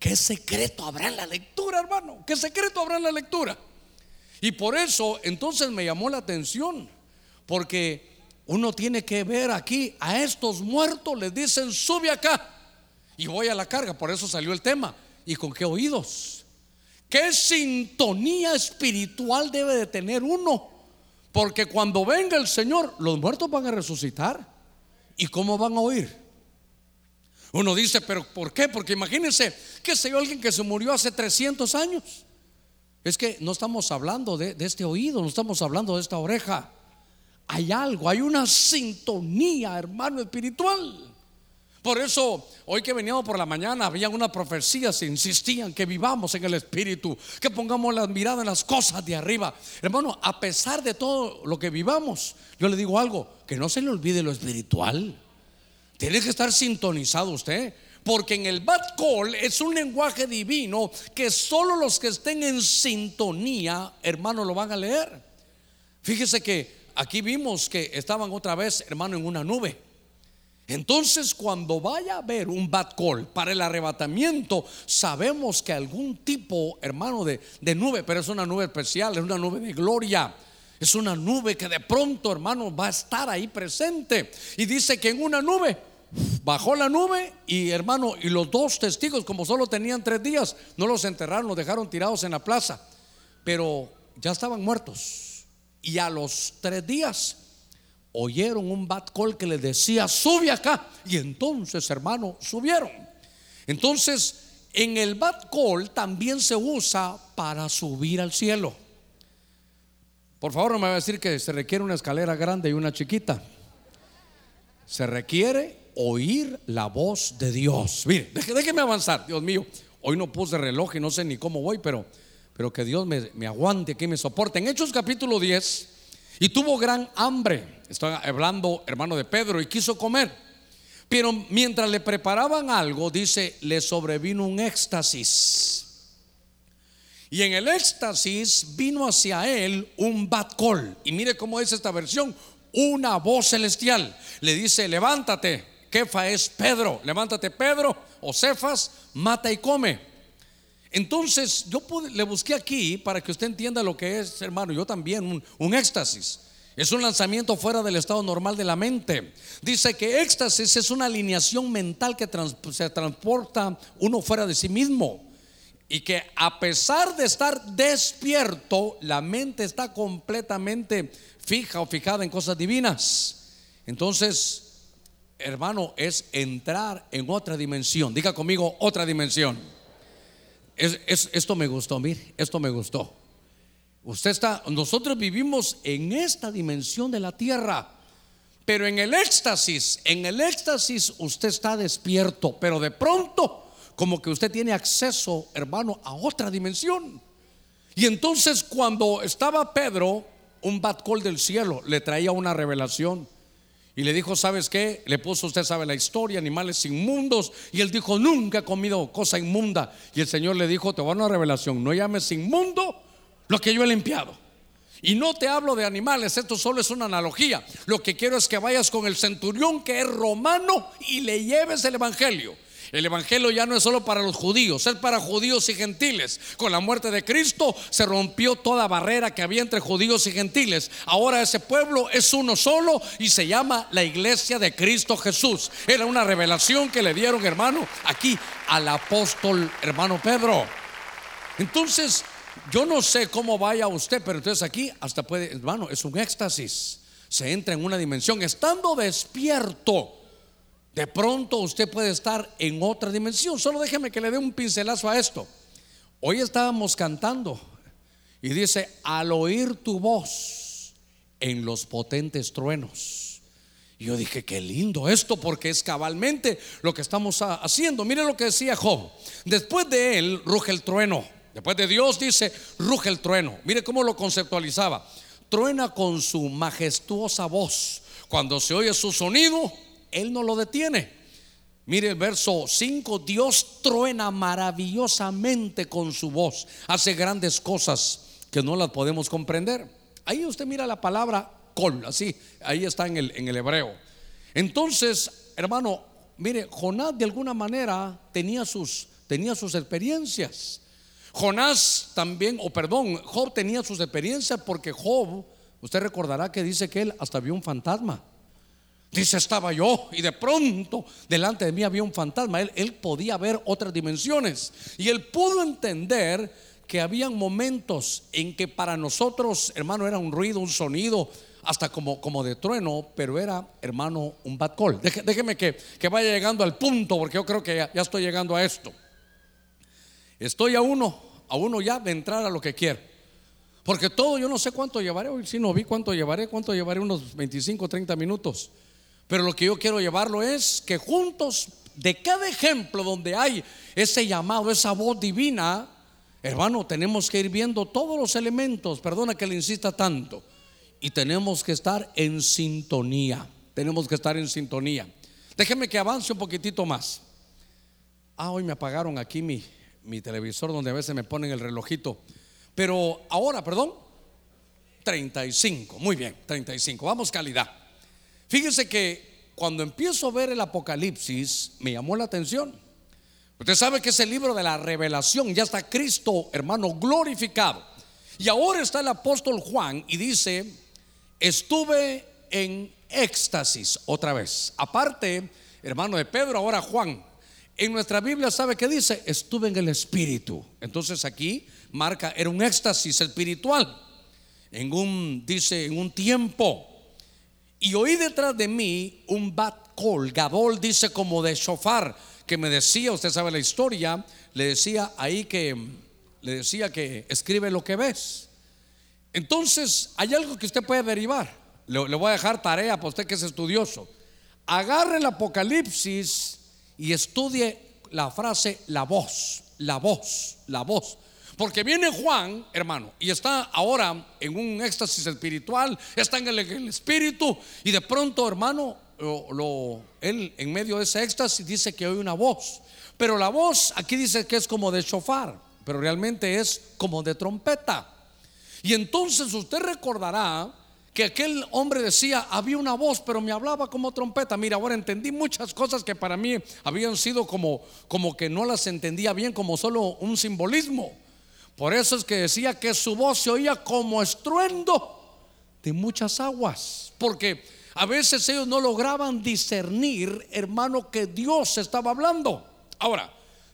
¿Qué secreto habrá en la lectura, hermano? ¿Qué secreto habrá en la lectura? Y por eso entonces me llamó la atención, porque uno tiene que ver aquí a estos muertos, les dicen, sube acá y voy a la carga, por eso salió el tema. ¿Y con qué oídos? ¿Qué sintonía espiritual debe de tener uno? Porque cuando venga el Señor, los muertos van a resucitar. ¿Y cómo van a oír? Uno dice, pero ¿por qué? Porque imagínense, que sé alguien que se murió hace 300 años. Es que no estamos hablando de este oído, no estamos hablando de esta oreja. Hay algo, hay una sintonía, hermano, espiritual. Por eso, hoy que veníamos por la mañana, había una profecía, se insistían que vivamos en el Espíritu, que pongamos la mirada en las cosas de arriba. Hermano, a pesar de todo lo que vivamos, yo le digo algo, que no se le olvide lo espiritual. Tiene que estar sintonizado usted. Porque en el call es un lenguaje divino que solo los que estén en sintonía, hermano, lo van a leer. Fíjese que aquí vimos que estaban otra vez, hermano, en una nube. Entonces, cuando vaya a haber un bad call para el arrebatamiento, sabemos que algún tipo, hermano, de, nube, pero es una nube especial, es una nube de gloria. Es una nube que de pronto, hermano, va a estar ahí presente. Y dice que en una nube bajó la nube y, hermano, y los dos testigos, como solo tenían tres días, no los enterraron, los dejaron tirados en la plaza. Pero ya estaban muertos. Y a los tres días oyeron un bad call que les decía, sube acá. Y entonces, hermano, subieron. Entonces, en el bad call también se usa para subir al cielo. Por favor, no me va a decir que se requiere una escalera grande y una chiquita. Se requiere oír la voz de Dios. Mire, déjeme avanzar, Dios mío. Hoy no puse reloj y no sé ni cómo voy, pero, pero que Dios me, me aguante, que me soporte. En Hechos capítulo 10, y tuvo gran hambre. Estoy hablando, hermano de Pedro, y quiso comer. Pero mientras le preparaban algo, dice, le sobrevino un éxtasis. Y en el éxtasis vino hacia él un bat call. Y mire cómo es esta versión. Una voz celestial le dice, levántate. Kefa es Pedro. Levántate Pedro o Cefas, mata y come. Entonces yo le busqué aquí para que usted entienda lo que es, hermano, yo también, un, éxtasis. Es un lanzamiento fuera del estado normal de la mente. Dice que éxtasis es una alineación mental que se transporta uno fuera de sí mismo. Y que a pesar de estar despierto, la mente está completamente fija o fijada en cosas divinas. Entonces, hermano, es entrar en otra dimensión. Diga conmigo, otra dimensión. Es, esto me gustó, mire, esto me gustó. Usted está, nosotros vivimos en esta dimensión de la tierra, pero en el éxtasis, en el éxtasis usted está despierto, pero de pronto como que usted tiene acceso, hermano, a otra dimensión. Y entonces cuando estaba Pedro, un bat call del cielo le traía una revelación. Y le dijo, ¿sabes qué? Le puso, usted sabe la historia, animales inmundos. Y él dijo, nunca he comido cosa inmunda. Y el Señor le dijo, te voy a una revelación, no llames inmundo lo que yo he limpiado. Y no te hablo de animales, esto solo es una analogía. Lo que quiero es que vayas con el centurión que es romano y le lleves el Evangelio. El Evangelio ya no es solo para los judíos, es para judíos y gentiles. Con la muerte de Cristo se rompió toda barrera que había entre judíos y gentiles. Ahora ese pueblo es uno solo y se llama la iglesia de Cristo Jesús. Era una revelación que le dieron, hermano, aquí al apóstol hermano Pedro. Entonces, yo no sé cómo vaya usted, pero entonces aquí hasta puede, hermano, es un éxtasis. Se entra en una dimensión estando despierto de pronto usted puede estar en otra dimensión. Solo déjeme que le dé un pincelazo a esto. Hoy estábamos cantando y dice, al oír tu voz en los potentes truenos. Y yo dije, qué lindo esto, porque es cabalmente lo que estamos haciendo. Mire lo que decía Job. Después de él ruge el trueno. Después de Dios dice, ruge el trueno. Mire cómo lo conceptualizaba. Truena con su majestuosa voz. Cuando se oye su sonido, él no lo detiene. Mire el verso 5, Dios truena maravillosamente con su voz, hace grandes cosas que no las podemos comprender. Ahí usted mira la palabra col, así, ahí está en el, en el hebreo. Entonces, hermano, mire, Jonás de alguna manera tenía sus, tenía sus experiencias. Jonás también, o perdón, Job tenía sus experiencias porque Job, usted recordará que dice que él hasta vio un fantasma. Dice, estaba yo y de pronto delante de mí había un fantasma. Él, él podía ver otras dimensiones y él pudo entender que habían momentos en que para nosotros, hermano, era un ruido, un sonido, hasta como, como de trueno, pero era, hermano, un bad call. déjeme que, que, vaya llegando al punto, porque yo creo que ya, ya, estoy llegando a esto. Estoy a uno, a uno ya de entrar a lo que quiero. Porque todo, yo no sé cuánto llevaré, hoy si no vi cuánto llevaré, cuánto llevaré, unos 25, 30 minutos. Pero lo que yo quiero llevarlo es que juntos, de cada ejemplo donde hay ese llamado, esa voz divina, hermano, tenemos que ir viendo todos los elementos, perdona que le insista tanto, y tenemos que estar en sintonía, tenemos que estar en sintonía. Déjeme que avance un poquitito más. Ah, hoy me apagaron aquí mi, mi televisor donde a veces me ponen el relojito. Pero ahora, perdón, 35, muy bien, 35, vamos calidad. Fíjese que cuando empiezo a ver el Apocalipsis, me llamó la atención. Usted sabe que es el libro de la revelación, ya está Cristo, hermano, glorificado. Y ahora está el apóstol Juan y dice, estuve en éxtasis otra vez. Aparte, hermano de Pedro, ahora Juan. En nuestra Biblia sabe que dice, estuve en el Espíritu. Entonces aquí marca, era un éxtasis espiritual. En un, dice, en un tiempo y oí detrás de mí un bat call, Gabol dice como de shofar, que me decía, usted sabe la historia, le decía ahí que, le decía que escribe lo que ves. Entonces, hay algo que usted puede derivar. Le, le voy a dejar tarea para usted que es estudioso. Agarre el Apocalipsis y estudie la frase la voz, la voz, la voz. Porque viene Juan, hermano, y está ahora en un éxtasis espiritual, está en el, espíritu, y de pronto, hermano, lo, él en medio de ese éxtasis dice que oye una voz. Pero la voz aquí dice que es como de chofar, pero realmente es como de trompeta. Y entonces usted recordará que aquel hombre decía, había una voz, pero me hablaba como trompeta. Mira, ahora entendí muchas cosas que para mí habían sido como, como que no las entendía bien, como solo un simbolismo. Por eso es que decía que su voz se oía como estruendo de muchas aguas. Porque a veces ellos no lograban discernir, hermano, que Dios estaba hablando. Ahora,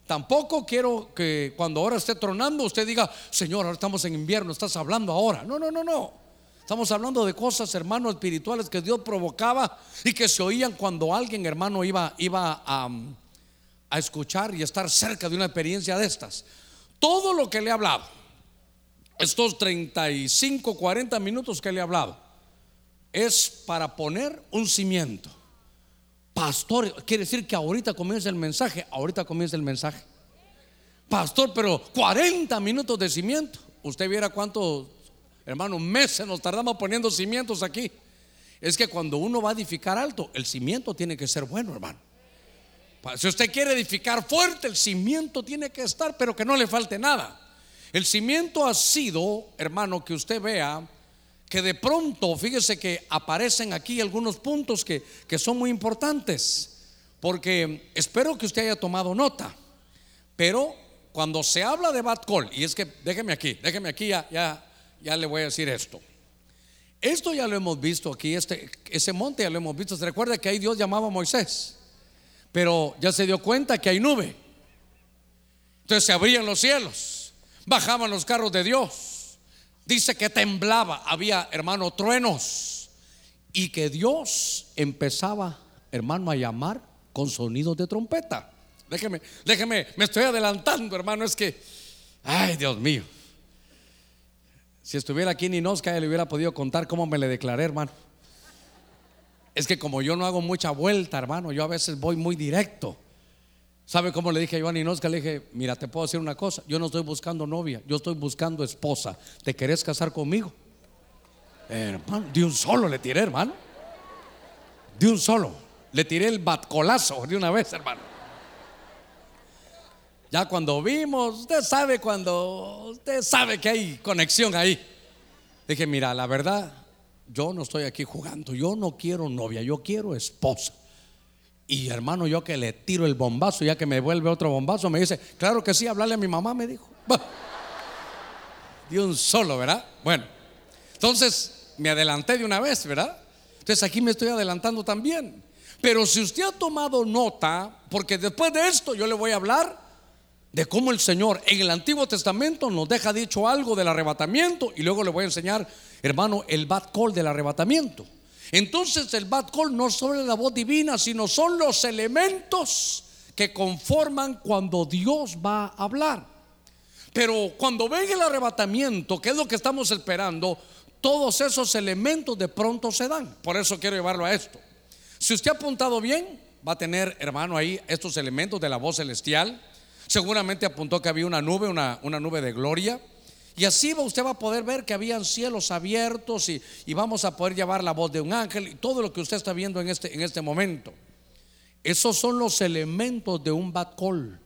tampoco quiero que cuando ahora esté tronando usted diga, Señor, ahora estamos en invierno, estás hablando ahora. No, no, no, no. Estamos hablando de cosas, hermano, espirituales que Dios provocaba y que se oían cuando alguien, hermano, iba, iba a, a escuchar y estar cerca de una experiencia de estas. Todo lo que le he hablado, estos 35, 40 minutos que le he hablado, es para poner un cimiento. Pastor, quiere decir que ahorita comienza el mensaje, ahorita comienza el mensaje. Pastor, pero 40 minutos de cimiento. Usted viera cuántos, hermano, meses nos tardamos poniendo cimientos aquí. Es que cuando uno va a edificar alto, el cimiento tiene que ser bueno, hermano. Si usted quiere edificar fuerte, el cimiento tiene que estar, pero que no le falte nada. El cimiento ha sido, hermano, que usted vea que de pronto, fíjese que aparecen aquí algunos puntos que, que son muy importantes, porque espero que usted haya tomado nota, pero cuando se habla de bad call, y es que déjeme aquí, déjeme aquí, ya, ya, ya le voy a decir esto. Esto ya lo hemos visto aquí, este, ese monte ya lo hemos visto. Se recuerda que ahí Dios llamaba a Moisés, pero ya se dio cuenta que hay nube. Entonces se abrían los cielos, bajaban los carros de Dios Dice que temblaba, había, hermano, truenos. Y que Dios empezaba, hermano, a llamar con sonidos de trompeta. Déjeme, déjeme, me estoy adelantando, hermano. Es que, ay, Dios mío. Si estuviera aquí Ninosca, le hubiera podido contar cómo me le declaré, hermano. Es que como yo no hago mucha vuelta, hermano, yo a veces voy muy directo. ¿Sabe cómo le dije a Joan Inosca? Le dije, mira, te puedo decir una cosa, yo no estoy buscando novia, yo estoy buscando esposa. ¿Te querés casar conmigo? hermano, de un solo le tiré, hermano. De un solo. Le tiré el batcolazo de una vez, hermano. Ya cuando vimos, usted sabe cuando, usted sabe que hay conexión ahí. Dije, mira, la verdad, yo no estoy aquí jugando, yo no quiero novia, yo quiero esposa. Y hermano, yo que le tiro el bombazo, ya que me vuelve otro bombazo, me dice, claro que sí, hablarle a mi mamá, me dijo. De un solo, ¿verdad? Bueno, entonces me adelanté de una vez, ¿verdad? Entonces aquí me estoy adelantando también. Pero si usted ha tomado nota, porque después de esto yo le voy a hablar de cómo el Señor en el Antiguo Testamento nos deja dicho algo del arrebatamiento y luego le voy a enseñar, hermano, el bad call del arrebatamiento. Entonces el bad call no solo es la voz divina, sino son los elementos que conforman cuando Dios va a hablar. Pero cuando venga el arrebatamiento, que es lo que estamos esperando, todos esos elementos de pronto se dan. Por eso quiero llevarlo a esto. Si usted ha apuntado bien, va a tener, hermano, ahí estos elementos de la voz celestial. Seguramente apuntó que había una nube, una, una nube de gloria. Y así usted va a poder ver que habían cielos abiertos y, vamos a poder llevar la voz de un ángel y todo lo que usted está viendo en este, en este momento. Esos son los elementos de un bad call.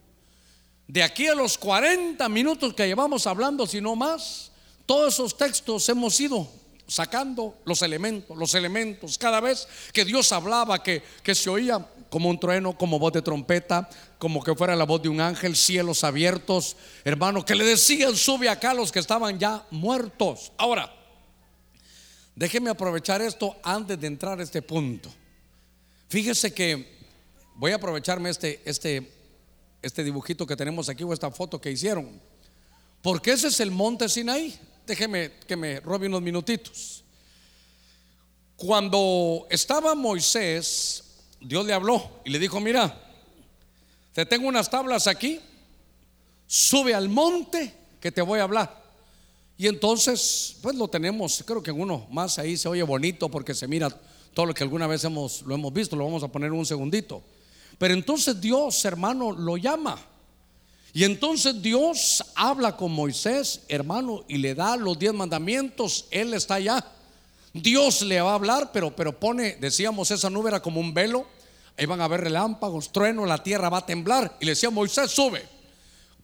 De aquí a los 40 minutos que llevamos hablando, si no más, todos esos textos hemos ido sacando los elementos, los elementos. Cada vez que Dios hablaba, que, que se oía como un trueno, como voz de trompeta, como que fuera la voz de un ángel, cielos abiertos, hermano, que le decían, sube acá los que estaban ya muertos. Ahora, déjeme aprovechar esto antes de entrar a este punto. Fíjese que voy a aprovecharme este, este, este dibujito que tenemos aquí o esta foto que hicieron, porque ese es el monte Sinaí. Déjeme que me robe unos minutitos. Cuando estaba Moisés Dios le habló y le dijo, mira, te tengo unas tablas aquí, sube al monte que te voy a hablar. Y entonces, pues lo tenemos, creo que uno más ahí se oye bonito porque se mira todo lo que alguna vez hemos, lo hemos visto, lo vamos a poner un segundito. Pero entonces Dios, hermano, lo llama. Y entonces Dios habla con Moisés, hermano, y le da los diez mandamientos. Él está allá. Dios le va a hablar, pero, pero pone, decíamos, esa nube era como un velo. Van a haber relámpagos, truenos, la tierra va a temblar. Y le decía, Moisés, sube.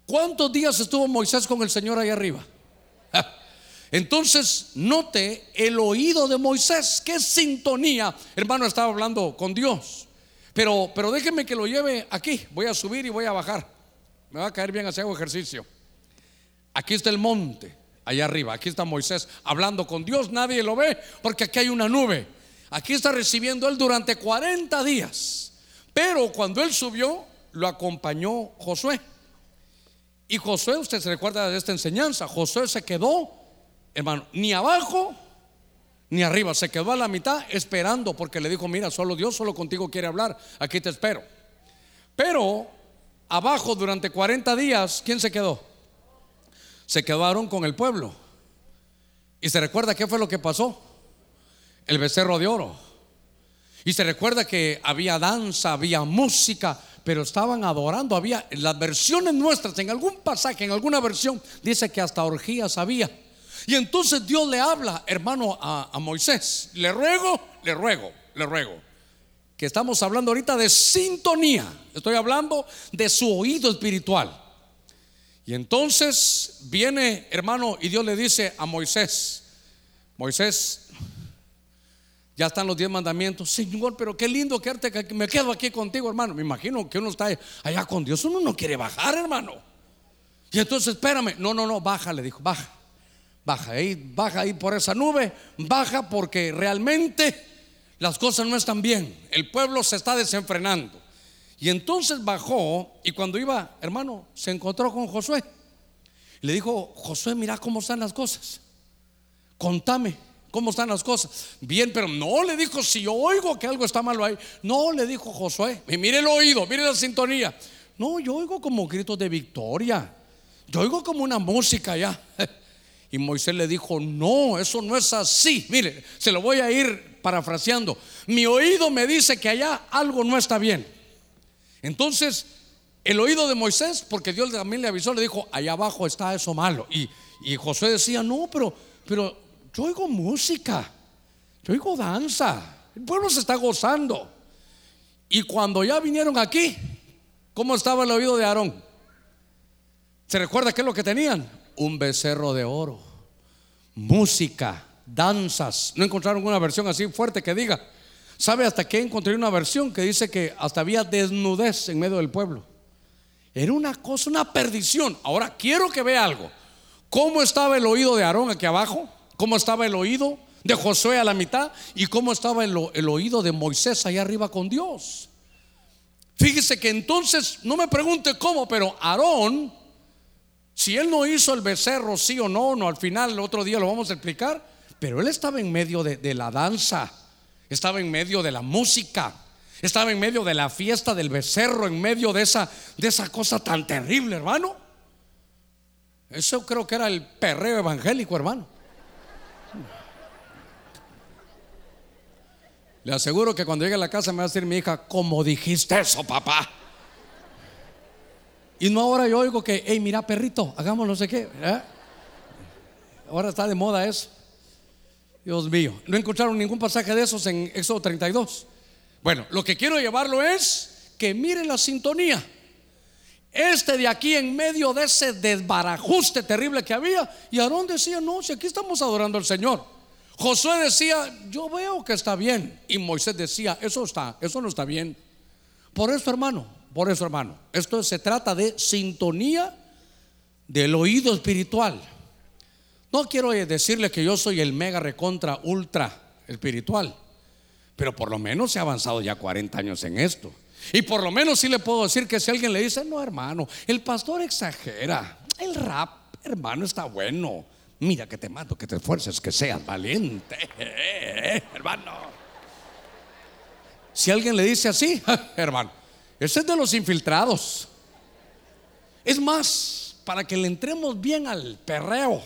¿Cuántos días estuvo Moisés con el Señor ahí arriba? Entonces, note el oído de Moisés, qué sintonía, hermano, estaba hablando con Dios. Pero, pero déjeme que lo lleve aquí. Voy a subir y voy a bajar. Me va a caer bien hacer ejercicio. Aquí está el monte allá arriba. Aquí está Moisés hablando con Dios, nadie lo ve porque aquí hay una nube. Aquí está recibiendo él durante 40 días. Pero cuando él subió, lo acompañó Josué. Y Josué, usted se recuerda de esta enseñanza, Josué se quedó, hermano, ni abajo ni arriba. Se quedó a la mitad esperando porque le dijo, mira, solo Dios, solo contigo quiere hablar. Aquí te espero. Pero abajo durante 40 días, ¿quién se quedó? Se quedaron con el pueblo. Y se recuerda qué fue lo que pasó. El becerro de oro. Y se recuerda que había danza, había música, pero estaban adorando. Había las versiones nuestras, en algún pasaje, en alguna versión, dice que hasta orgías había. Y entonces Dios le habla, hermano, a, a Moisés. Le ruego, le ruego, le ruego. Que estamos hablando ahorita de sintonía. Estoy hablando de su oído espiritual. Y entonces viene, hermano, y Dios le dice a Moisés, Moisés, ya están los diez mandamientos. Señor, pero qué lindo quedarte que me quedo aquí contigo, hermano. Me imagino que uno está allá con Dios. Uno no quiere bajar, hermano. Y entonces, espérame. No, no, no, baja, le dijo, baja. Baja ahí, baja ahí por esa nube. Baja porque realmente las cosas no están bien. El pueblo se está desenfrenando. Y entonces bajó y cuando iba, hermano, se encontró con Josué. Le dijo, Josué, mira cómo están las cosas. Contame cómo están las cosas. Bien, pero no le dijo, si yo oigo que algo está malo ahí. No, le dijo Josué. Y mire el oído, mire la sintonía. No, yo oigo como gritos de victoria. Yo oigo como una música ya. Y Moisés le dijo, no, eso no es así. Mire, se lo voy a ir parafraseando. Mi oído me dice que allá algo no está bien. Entonces, el oído de Moisés, porque Dios también le avisó, le dijo, allá abajo está eso malo. Y, y Josué decía, no, pero, pero yo oigo música, yo oigo danza, el pueblo se está gozando. Y cuando ya vinieron aquí, ¿cómo estaba el oído de Aarón? ¿Se recuerda qué es lo que tenían? Un becerro de oro, música, danzas. No encontraron una versión así fuerte que diga. ¿Sabe hasta qué encontré una versión que dice que hasta había desnudez en medio del pueblo? Era una cosa, una perdición. Ahora quiero que vea algo. ¿Cómo estaba el oído de Aarón aquí abajo? ¿Cómo estaba el oído de Josué a la mitad? ¿Y cómo estaba el, oído de Moisés allá arriba con Dios? Fíjese que entonces, no me pregunte cómo, pero Aarón, si él no hizo el becerro, sí o no, no, al final, el otro día lo vamos a explicar, pero él estaba en medio de, de la danza estaba en medio de la música, estaba en medio de la fiesta del becerro, en medio de esa, de esa cosa tan terrible, hermano. Eso creo que era el perreo evangélico, hermano. Le aseguro que cuando llegue a la casa me va a decir mi hija, ¿cómo dijiste eso, papá? Y no ahora yo oigo que, hey, mira, perrito, hagamos no sé qué. Ahora está de moda eso. Dios mío, no encontraron ningún pasaje de esos en Éxodo 32. Bueno, lo que quiero llevarlo es que miren la sintonía. Este de aquí en medio de ese desbarajuste terrible que había, y Aarón decía, no, si aquí estamos adorando al Señor. Josué decía, yo veo que está bien. Y Moisés decía, eso está, eso no está bien. Por eso, hermano, por eso, hermano, esto se trata de sintonía del oído espiritual. No quiero decirle que yo soy el mega recontra ultra espiritual, pero por lo menos he avanzado ya 40 años en esto. Y por lo menos sí le puedo decir que si alguien le dice, no hermano, el pastor exagera, el rap, hermano, está bueno. Mira que te mato, que te esfuerces, que seas valiente, hermano. Si alguien le dice así, hermano, ese es de los infiltrados. Es más, para que le entremos bien al perreo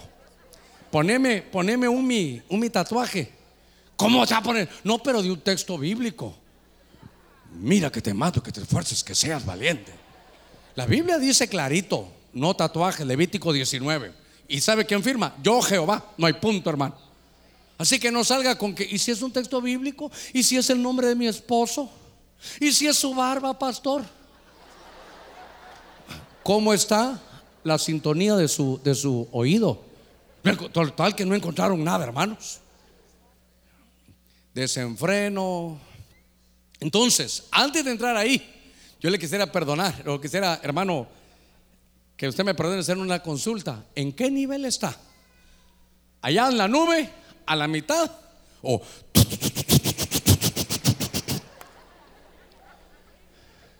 poneme, poneme un mi, un mi tatuaje. ¿Cómo vas a poner? No, pero de un texto bíblico. Mira que te mato, que te esfuerces, que seas valiente. La Biblia dice clarito, no tatuaje, Levítico 19. ¿Y sabe quién firma? Yo Jehová. No hay punto, hermano. Así que no salga con que, ¿y si es un texto bíblico? ¿Y si es el nombre de mi esposo? ¿Y si es su barba, pastor? ¿Cómo está la sintonía de su, de su oído? Total que no encontraron nada, hermanos. Desenfreno. Entonces, antes de entrar ahí, yo le quisiera perdonar, o quisiera, hermano, que usted me perdone hacer una consulta. ¿En qué nivel está? ¿Allá en la nube? ¿A la mitad? ¿O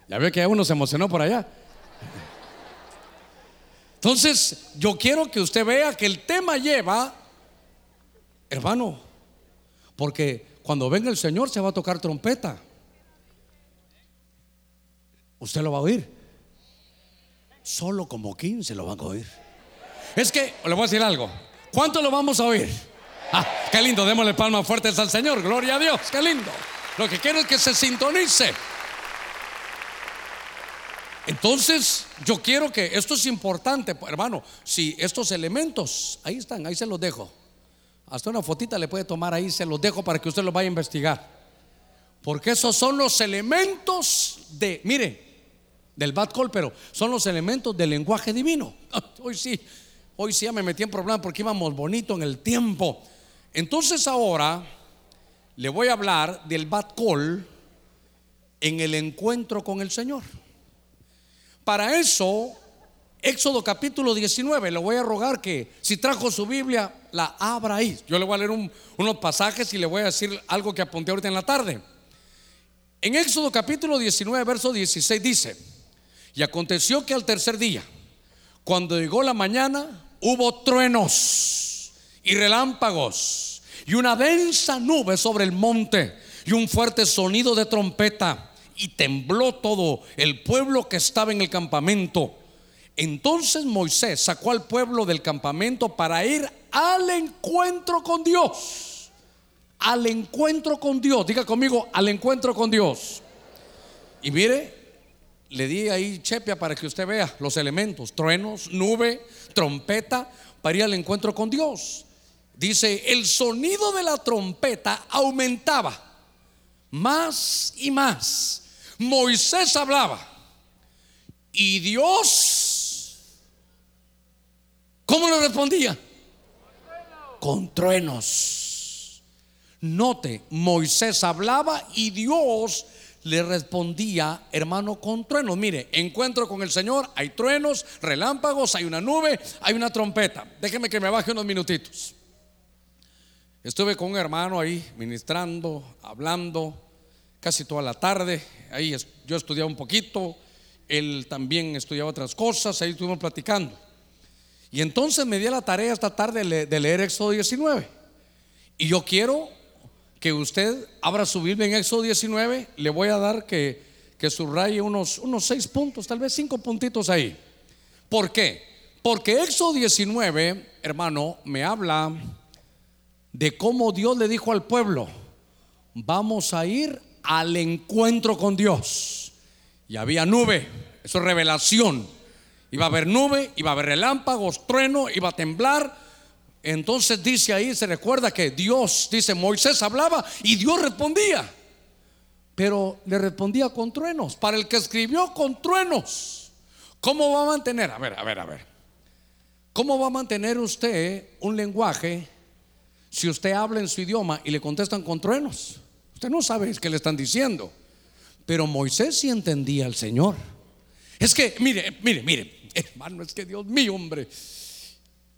ya veo que uno se emocionó por allá. Entonces, yo quiero que usted vea que el tema lleva, hermano, Porque cuando venga el Señor se va a tocar trompeta. Usted lo va a oír. Solo como 15 lo van a oír. Es que, le voy a decir algo. ¿Cuánto lo vamos a oír? Ah, qué lindo, démosle palmas fuertes al Señor. Gloria a Dios, qué lindo. Lo que quiero es que se sintonice. Entonces, yo quiero que esto es importante, hermano. Si estos elementos, ahí están, ahí se los dejo. Hasta una fotita le puede tomar ahí, se los dejo para que usted los vaya a investigar. Porque esos son los elementos de, mire, del bad call, pero son los elementos del lenguaje divino. Hoy sí, hoy sí ya me metí en problemas porque íbamos bonito en el tiempo. Entonces ahora le voy a hablar del bad call en el encuentro con el Señor. Para eso, Éxodo capítulo 19, le voy a rogar que si trajo su Biblia, la abra ahí. Yo le voy a leer unos pasajes y le voy a decir algo que apunté ahorita en la tarde. En Éxodo capítulo 19, verso 16 dice, y aconteció que al tercer día, cuando llegó la mañana, hubo truenos y relámpagos y una densa nube sobre el monte y un fuerte sonido de trompeta y tembló todo el pueblo que estaba en el campamento. Entonces Moisés sacó al pueblo del campamento para ir al encuentro con Dios. Al encuentro con Dios. Diga conmigo, al encuentro con Dios. Y mire, le di ahí chepia para que usted vea los elementos, truenos, nube, trompeta, para ir al encuentro con Dios. Dice, el sonido de la trompeta aumentaba más y más Moisés hablaba y Dios, ¿cómo le respondía? Con truenos. Note, Moisés hablaba y Dios le respondía, hermano, con truenos. Mire, encuentro con el Señor, hay truenos, relámpagos, hay una nube, hay una trompeta. Déjeme que me baje unos minutitos. Estuve con un hermano ahí ministrando, hablando casi toda la tarde. Ahí yo estudiaba un poquito, él también estudiaba otras cosas, ahí estuvimos platicando. Y entonces me di la tarea esta tarde de leer Éxodo 19. Y yo quiero que usted abra su Biblia en Éxodo 19. Le voy a dar que, que subraye unos, unos seis puntos, tal vez cinco puntitos ahí. ¿Por qué? Porque Éxodo 19, hermano, me habla de cómo Dios le dijo al pueblo, vamos a ir al encuentro con Dios. Y había nube, eso es revelación. Iba a haber nube, iba a haber relámpagos, trueno, iba a temblar. Entonces dice ahí, se recuerda que Dios, dice Moisés hablaba y Dios respondía. Pero le respondía con truenos. Para el que escribió con truenos, ¿cómo va a mantener? A ver, a ver, a ver. ¿Cómo va a mantener usted un lenguaje si usted habla en su idioma y le contestan con truenos? Usted no sabe qué le están diciendo. Pero Moisés sí entendía al Señor. Es que, mire, mire, mire, hermano, es que Dios mío, hombre.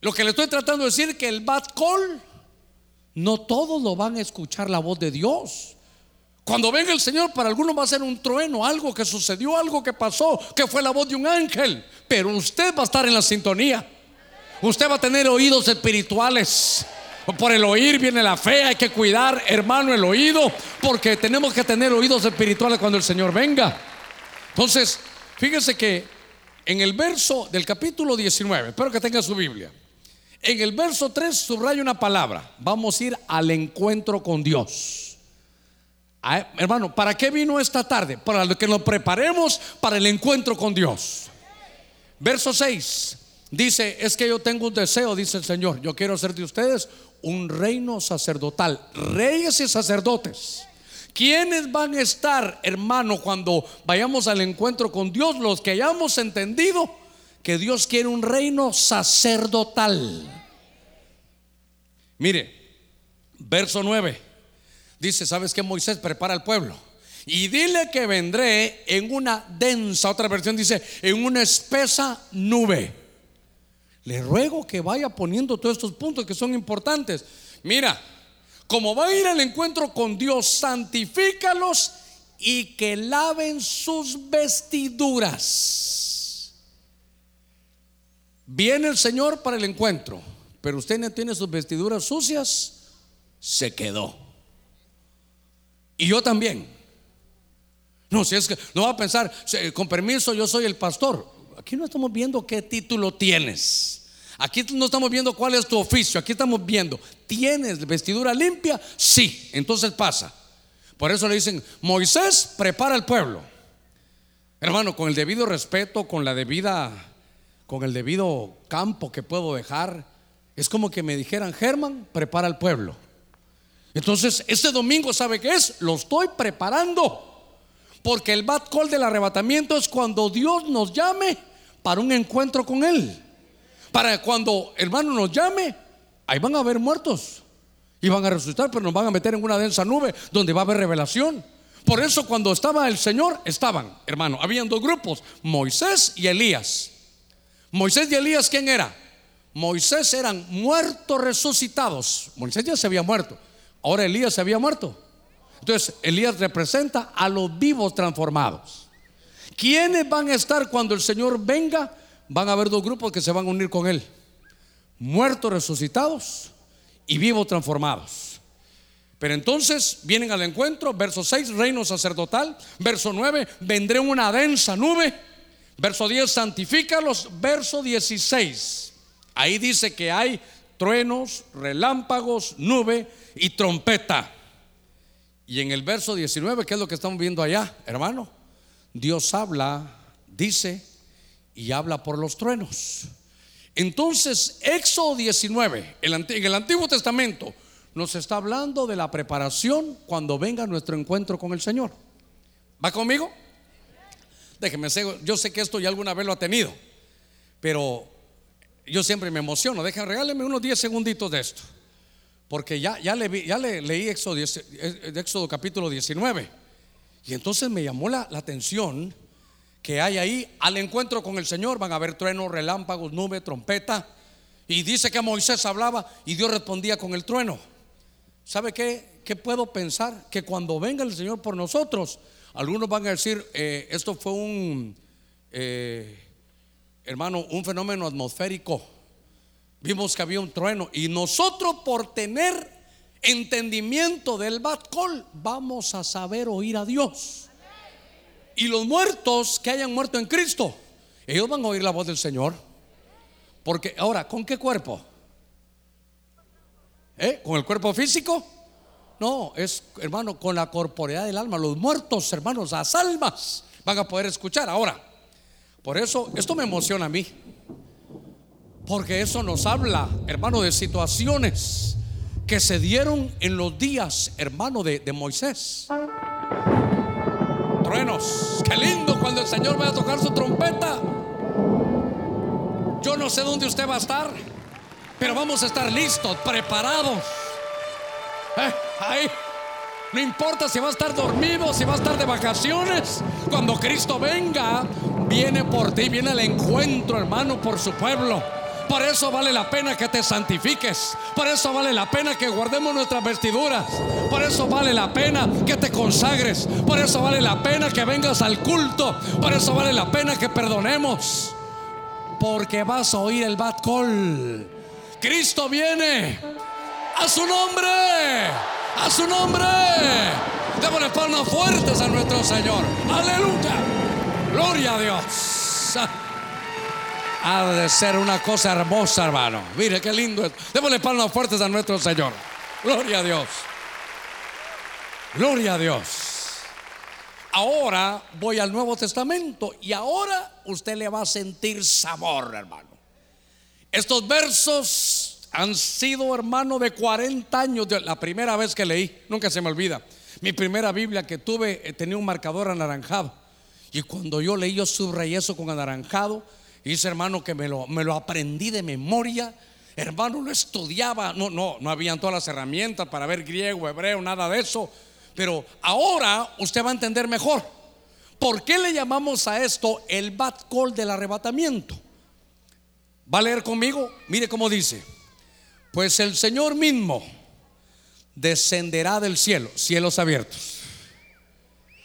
Lo que le estoy tratando de decir es que el bad call, no todos lo van a escuchar la voz de Dios. Cuando venga el Señor, para algunos va a ser un trueno, algo que sucedió, algo que pasó, que fue la voz de un ángel. Pero usted va a estar en la sintonía. Usted va a tener oídos espirituales. Por el oír viene la fe, hay que cuidar, hermano, el oído, porque tenemos que tener oídos espirituales cuando el Señor venga. Entonces, fíjese que en el verso del capítulo 19, espero que tenga su Biblia, en el verso 3 subraya una palabra, vamos a ir al encuentro con Dios. Ah, hermano, ¿para qué vino esta tarde? Para que nos preparemos para el encuentro con Dios. Verso 6 dice, es que yo tengo un deseo, dice el Señor, yo quiero hacer de ustedes un reino sacerdotal, reyes y sacerdotes. ¿Quiénes van a estar, hermano, cuando vayamos al encuentro con Dios? Los que hayamos entendido que Dios quiere un reino sacerdotal. Mire, verso 9. Dice, ¿sabes que Moisés prepara al pueblo? Y dile que vendré en una densa, otra versión dice, en una espesa nube le ruego que vaya poniendo todos estos puntos que son importantes. Mira, como va a ir al encuentro con Dios, santifícalos y que laven sus vestiduras. Viene el Señor para el encuentro, pero usted no tiene sus vestiduras sucias, se quedó. Y yo también. No, si es que no va a pensar, con permiso, yo soy el pastor. Aquí no estamos viendo qué título tienes. Aquí no estamos viendo cuál es tu oficio. Aquí estamos viendo, ¿tienes vestidura limpia? Sí, entonces pasa. Por eso le dicen, Moisés prepara el pueblo. Hermano, con el debido respeto, con la debida, con el debido campo que puedo dejar, es como que me dijeran, Germán, prepara el pueblo. Entonces, este domingo, ¿sabe qué es? Lo estoy preparando. Porque el bad call del arrebatamiento es cuando Dios nos llame para un encuentro con Él. Para cuando hermano nos llame, ahí van a haber muertos. Y van a resucitar, pero nos van a meter en una densa nube donde va a haber revelación. Por eso cuando estaba el Señor, estaban, hermano, habían dos grupos, Moisés y Elías. Moisés y Elías, ¿quién era? Moisés eran muertos resucitados. Moisés ya se había muerto. Ahora Elías se había muerto. Entonces, Elías representa a los vivos transformados. ¿Quiénes van a estar cuando el Señor venga? Van a haber dos grupos que se van a unir con Él. Muertos resucitados y vivos transformados. Pero entonces vienen al encuentro, verso 6, reino sacerdotal, verso 9, vendré en una densa nube, verso 10, santifícalos, verso 16, ahí dice que hay truenos, relámpagos, nube y trompeta. Y en el verso 19, ¿qué es lo que estamos viendo allá, hermano? Dios habla, dice, y habla por los truenos. Entonces, Éxodo 19, en el Antiguo Testamento, nos está hablando de la preparación cuando venga nuestro encuentro con el Señor. ¿Va conmigo? Déjeme, yo sé que esto ya alguna vez lo ha tenido, pero yo siempre me emociono. Déjenme, regálenme unos 10 segunditos de esto. Porque ya, ya, le, ya le, leí Éxodo, eh, Éxodo, capítulo 19. Y entonces me llamó la, la, atención que hay ahí al encuentro con el Señor. Van a haber truenos, relámpagos, nube, trompeta. Y dice que Moisés hablaba y Dios respondía con el trueno. ¿Sabe qué? ¿Qué puedo pensar? Que cuando venga el Señor por nosotros, algunos van a decir, eh, esto fue un, eh, hermano, un fenómeno atmosférico Vimos que había un trueno y nosotros por tener entendimiento del Batcol vamos a saber oír a Dios. Y los muertos que hayan muerto en Cristo, ellos van a oír la voz del Señor. Porque ahora, ¿con qué cuerpo? ¿Eh? ¿Con el cuerpo físico? No, es, hermano, con la corporeidad del alma. Los muertos, hermanos, las almas van a poder escuchar. Ahora, por eso, esto me emociona a mí. Porque eso nos habla, hermano, de situaciones que se dieron en los días, hermano, de, Moisés. Truenos, qué lindo cuando el Señor vaya a tocar su trompeta. Yo no sé dónde usted va a estar, pero vamos a estar listos, preparados. Eh. No importa si va a estar dormido, si va a estar de vacaciones. Cuando Cristo venga, viene por ti, viene al encuentro, hermano, por su pueblo. Por eso vale la pena que te santifiques. Por eso vale la pena que guardemos nuestras vestiduras. Por eso vale la pena que te consagres. Por eso vale la pena que vengas al culto. Por eso vale la pena que perdonemos. Porque vas a oír el bad call. Cristo viene. A su nombre. A su nombre. Démosle palmas fuertes a nuestro Señor. Aleluya. Gloria a Dios. Ha de ser una cosa hermosa, hermano. Mire qué lindo Démosle palmas fuertes a nuestro Señor. Gloria a Dios. Gloria a Dios. Ahora voy al Nuevo Testamento y ahora usted le va a sentir sabor, hermano. Estos versos han sido, hermano, de 40 años, la primera vez que leí, nunca se me olvida. Mi primera Biblia que tuve eh, tenía un marcador anaranjado. Y cuando yo leí, yo subrayé eso con anaranjado Dice hermano que me lo, me lo aprendí de memoria. Hermano, lo estudiaba. No, no, no habían todas las herramientas para ver griego, hebreo, nada de eso. Pero ahora usted va a entender mejor. ¿Por qué le llamamos a esto el bat call del arrebatamiento? ¿Va a leer conmigo? Mire cómo dice. Pues el Señor mismo descenderá del cielo, cielos abiertos.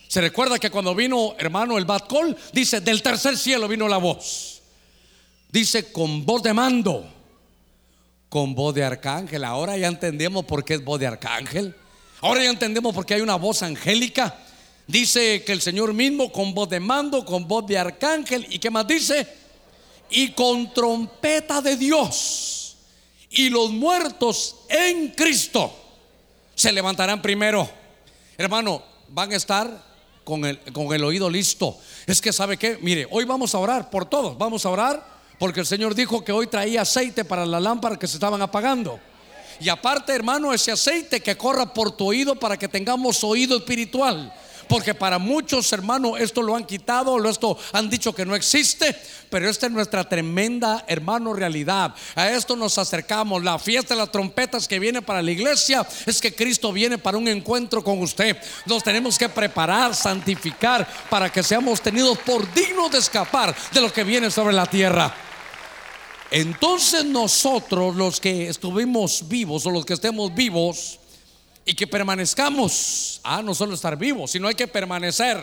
Se recuerda que cuando vino, hermano, el bat call, dice, del tercer cielo vino la voz. Dice con voz de mando, con voz de arcángel. Ahora ya entendemos por qué es voz de arcángel. Ahora ya entendemos por qué hay una voz angélica. Dice que el Señor mismo con voz de mando, con voz de arcángel y qué más dice? Y con trompeta de Dios. Y los muertos en Cristo se levantarán primero. Hermano, van a estar con el, con el oído listo. Es que sabe que, mire, hoy vamos a orar por todos. Vamos a orar porque el Señor dijo que hoy traía aceite para la lámpara que se estaban apagando. Y aparte, hermano, ese aceite que corra por tu oído para que tengamos oído espiritual. Porque para muchos hermanos esto lo han quitado, esto han dicho que no existe, pero esta es nuestra tremenda hermano realidad. A esto nos acercamos. La fiesta de las trompetas que viene para la iglesia es que Cristo viene para un encuentro con usted. Nos tenemos que preparar, santificar para que seamos tenidos por dignos de escapar de lo que viene sobre la tierra. Entonces nosotros los que estuvimos vivos o los que estemos vivos y que permanezcamos, ah, no solo estar vivos, sino hay que permanecer,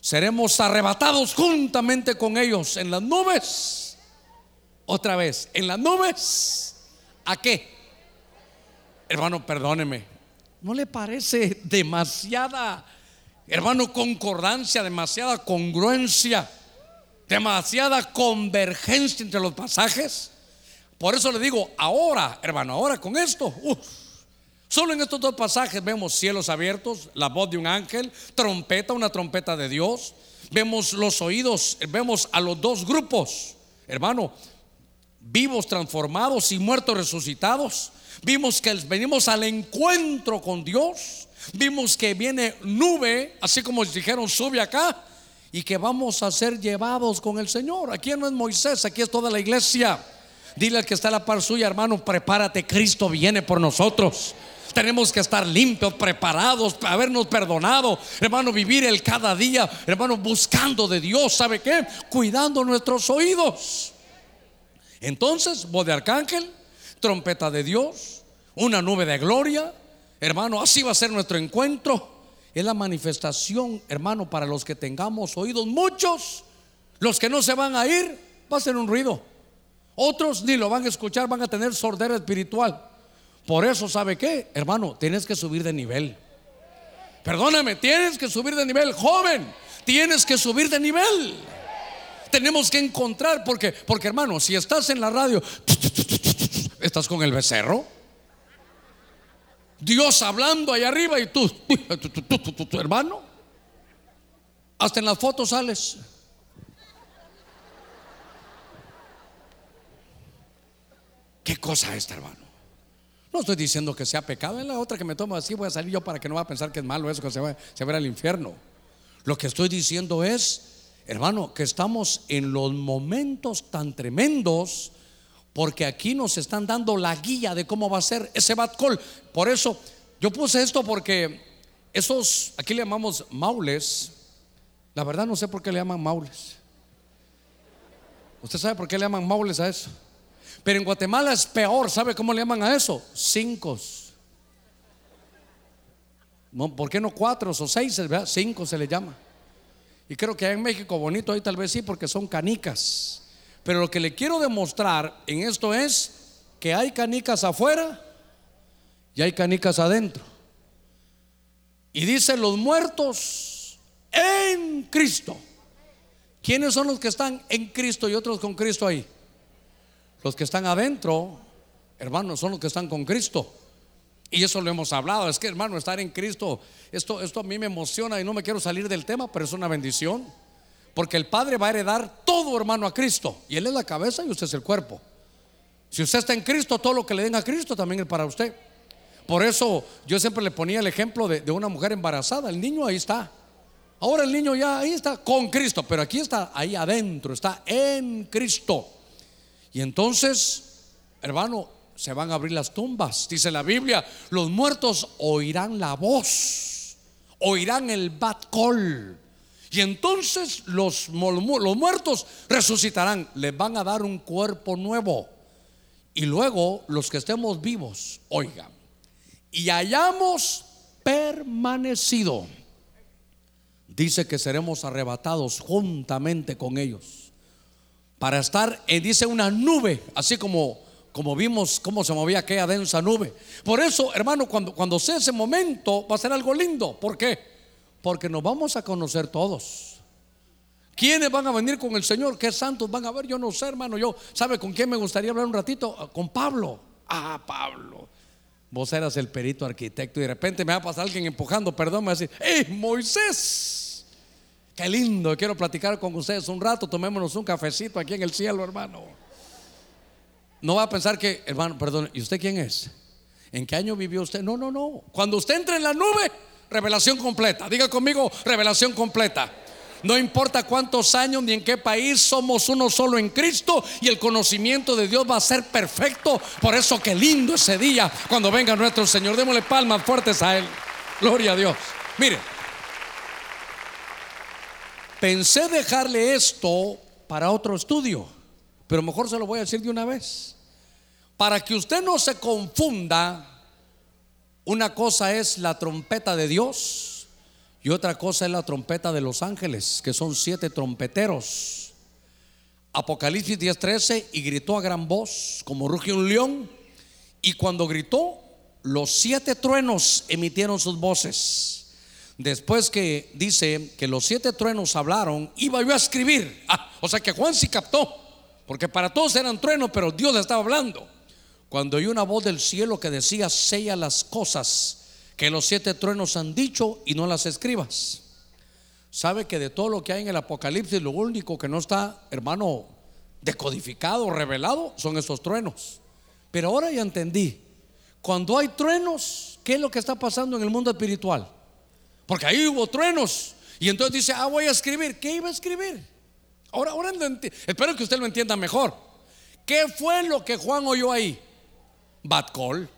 seremos arrebatados juntamente con ellos en las nubes. Otra vez, en las nubes. ¿A qué? Hermano, perdóneme. ¿No le parece demasiada, hermano, concordancia, demasiada congruencia? demasiada convergencia entre los pasajes. Por eso le digo, ahora, hermano, ahora con esto, solo en estos dos pasajes vemos cielos abiertos, la voz de un ángel, trompeta, una trompeta de Dios. Vemos los oídos, vemos a los dos grupos, hermano, vivos transformados y muertos resucitados. Vimos que venimos al encuentro con Dios. Vimos que viene nube, así como dijeron, sube acá y que vamos a ser llevados con el Señor. Aquí no es Moisés, aquí es toda la iglesia. Dile al que está a la par suya, hermano, prepárate, Cristo viene por nosotros. Tenemos que estar limpios, preparados, habernos perdonado, hermano, vivir el cada día, hermano, buscando de Dios, ¿sabe qué? Cuidando nuestros oídos. Entonces, voz de arcángel, trompeta de Dios, una nube de gloria, hermano, así va a ser nuestro encuentro es la manifestación, hermano, para los que tengamos oídos. Muchos, los que no se van a ir, va a ser un ruido. Otros ni lo van a escuchar, van a tener sordera espiritual. Por eso, ¿sabe qué? Hermano, tienes que subir de nivel. Perdóname, tienes que subir de nivel, joven. Tienes que subir de nivel. Tenemos que encontrar, porque, porque hermano, si estás en la radio, estás con el becerro. Dios hablando ahí arriba y tú, hermano, hasta en las fotos sales. ¿Qué cosa esta, hermano? No estoy diciendo que sea pecado, es la otra que me tomo así, voy a salir yo para que no va a pensar que es malo eso, que se va, se va al infierno. Lo que estoy diciendo es, hermano, que estamos en los momentos tan tremendos porque aquí nos están dando la guía de cómo va a ser ese bad call. Por eso yo puse esto porque esos, aquí le llamamos maules. La verdad no sé por qué le llaman maules. ¿Usted sabe por qué le llaman maules a eso? Pero en Guatemala es peor. ¿Sabe cómo le llaman a eso? Cinco. ¿Por qué no cuatro o seis? Cinco se le llama. Y creo que en México bonito ahí tal vez sí porque son canicas. Pero lo que le quiero demostrar en esto es que hay canicas afuera y hay canicas adentro. Y dice los muertos en Cristo. ¿Quiénes son los que están en Cristo y otros con Cristo ahí? Los que están adentro, hermanos, son los que están con Cristo. Y eso lo hemos hablado. Es que, hermano, estar en Cristo, esto, esto a mí me emociona y no me quiero salir del tema, pero es una bendición. Porque el Padre va a heredar todo, hermano, a Cristo. Y Él es la cabeza y usted es el cuerpo. Si usted está en Cristo, todo lo que le den a Cristo también es para usted. Por eso yo siempre le ponía el ejemplo de, una mujer embarazada. El niño ahí está. Ahora el niño ya ahí está con Cristo, pero aquí está ahí adentro, está en Cristo. Y entonces, hermano, se van a abrir las tumbas. Dice la Biblia, los muertos oirán la voz, oirán el bat y entonces los, los muertos resucitarán, les van a dar un cuerpo nuevo. Y luego los que estemos vivos, oigan, y hayamos permanecido, dice que seremos arrebatados juntamente con ellos para estar, en, dice una nube, así como como vimos cómo se movía aquella densa nube. Por eso, hermano, cuando, cuando sea ese momento va a ser algo lindo. ¿Por qué? Porque nos vamos a conocer todos. ¿Quiénes van a venir con el Señor? ¿Qué santos van a ver? Yo no sé, hermano. Yo, ¿sabe con quién me gustaría hablar un ratito? Con Pablo. Ah, Pablo. Vos eras el perito arquitecto y de repente me va a pasar alguien empujando, perdón, me va a decir, ¡eh, Moisés! Qué lindo, quiero platicar con ustedes un rato, tomémonos un cafecito aquí en el cielo, hermano. No va a pensar que, hermano, perdón, ¿y usted quién es? ¿En qué año vivió usted? No, no, no. Cuando usted entre en la nube, revelación completa. Diga conmigo, revelación completa. No importa cuántos años ni en qué país, somos uno solo en Cristo y el conocimiento de Dios va a ser perfecto. Por eso qué lindo ese día cuando venga nuestro Señor. Démosle palmas fuertes a Él. Gloria a Dios. Mire, pensé dejarle esto para otro estudio, pero mejor se lo voy a decir de una vez. Para que usted no se confunda, una cosa es la trompeta de Dios y otra cosa es la trompeta de los ángeles, que son siete trompeteros. Apocalipsis 10:13 y gritó a gran voz como rugió un león y cuando gritó los siete truenos emitieron sus voces. Después que dice que los siete truenos hablaron, iba yo a escribir. Ah, o sea que Juan sí captó, porque para todos eran truenos, pero Dios estaba hablando cuando hay una voz del cielo que decía, sella las cosas que los siete truenos han dicho y no las escribas. Sabe que de todo lo que hay en el Apocalipsis, lo único que no está, hermano, decodificado, revelado, son esos truenos. Pero ahora ya entendí, cuando hay truenos, ¿qué es lo que está pasando en el mundo espiritual? Porque ahí hubo truenos. Y entonces dice, ah, voy a escribir. ¿Qué iba a escribir? Ahora, ahora espero que usted lo entienda mejor. ¿Qué fue lo que Juan oyó ahí? Bad call.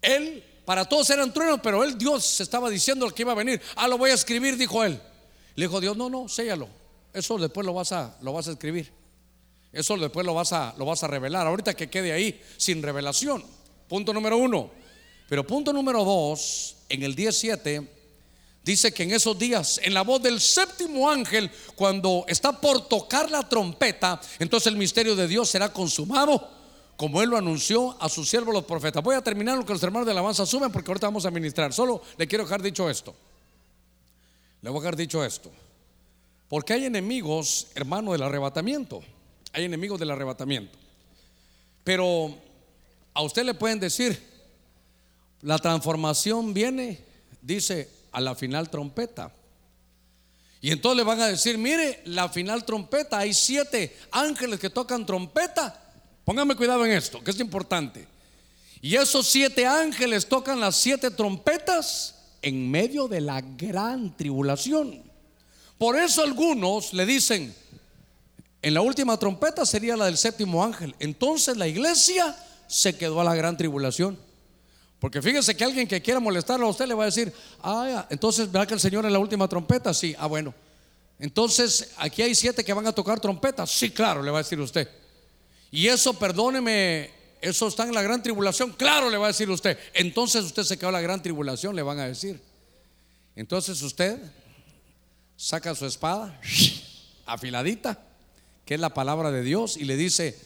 Él, para todos eran truenos, pero él, Dios, estaba diciendo que iba a venir. Ah, lo voy a escribir, dijo él. Le dijo Dios, no, no, séllalo. Eso después lo vas a, lo vas a escribir. Eso después lo vas a, lo vas a revelar. Ahorita que quede ahí sin revelación. Punto número uno. Pero punto número dos, en el 17, dice que en esos días, en la voz del séptimo ángel, cuando está por tocar la trompeta, entonces el misterio de Dios será consumado como él lo anunció a sus siervos los profetas. Voy a terminar lo que los hermanos de alabanza suben porque ahorita vamos a ministrar. Solo le quiero dejar dicho esto. Le voy a dejar dicho esto. Porque hay enemigos, hermano, del arrebatamiento. Hay enemigos del arrebatamiento. Pero a usted le pueden decir, la transformación viene, dice, a la final trompeta. Y entonces le van a decir, mire, la final trompeta, hay siete ángeles que tocan trompeta Póngame cuidado en esto, que es importante. Y esos siete ángeles tocan las siete trompetas en medio de la gran tribulación. Por eso algunos le dicen, en la última trompeta sería la del séptimo ángel. Entonces la iglesia se quedó a la gran tribulación. Porque fíjese que alguien que quiera molestarlo a usted le va a decir, ah, entonces verá que el Señor en la última trompeta, sí, ah, bueno. Entonces aquí hay siete que van a tocar trompetas, sí, claro, le va a decir usted. Y eso, perdóneme, eso está en la gran tribulación. Claro, le va a decir usted. Entonces usted se quedó en la gran tribulación, le van a decir. Entonces usted saca su espada afiladita, que es la palabra de Dios, y le dice,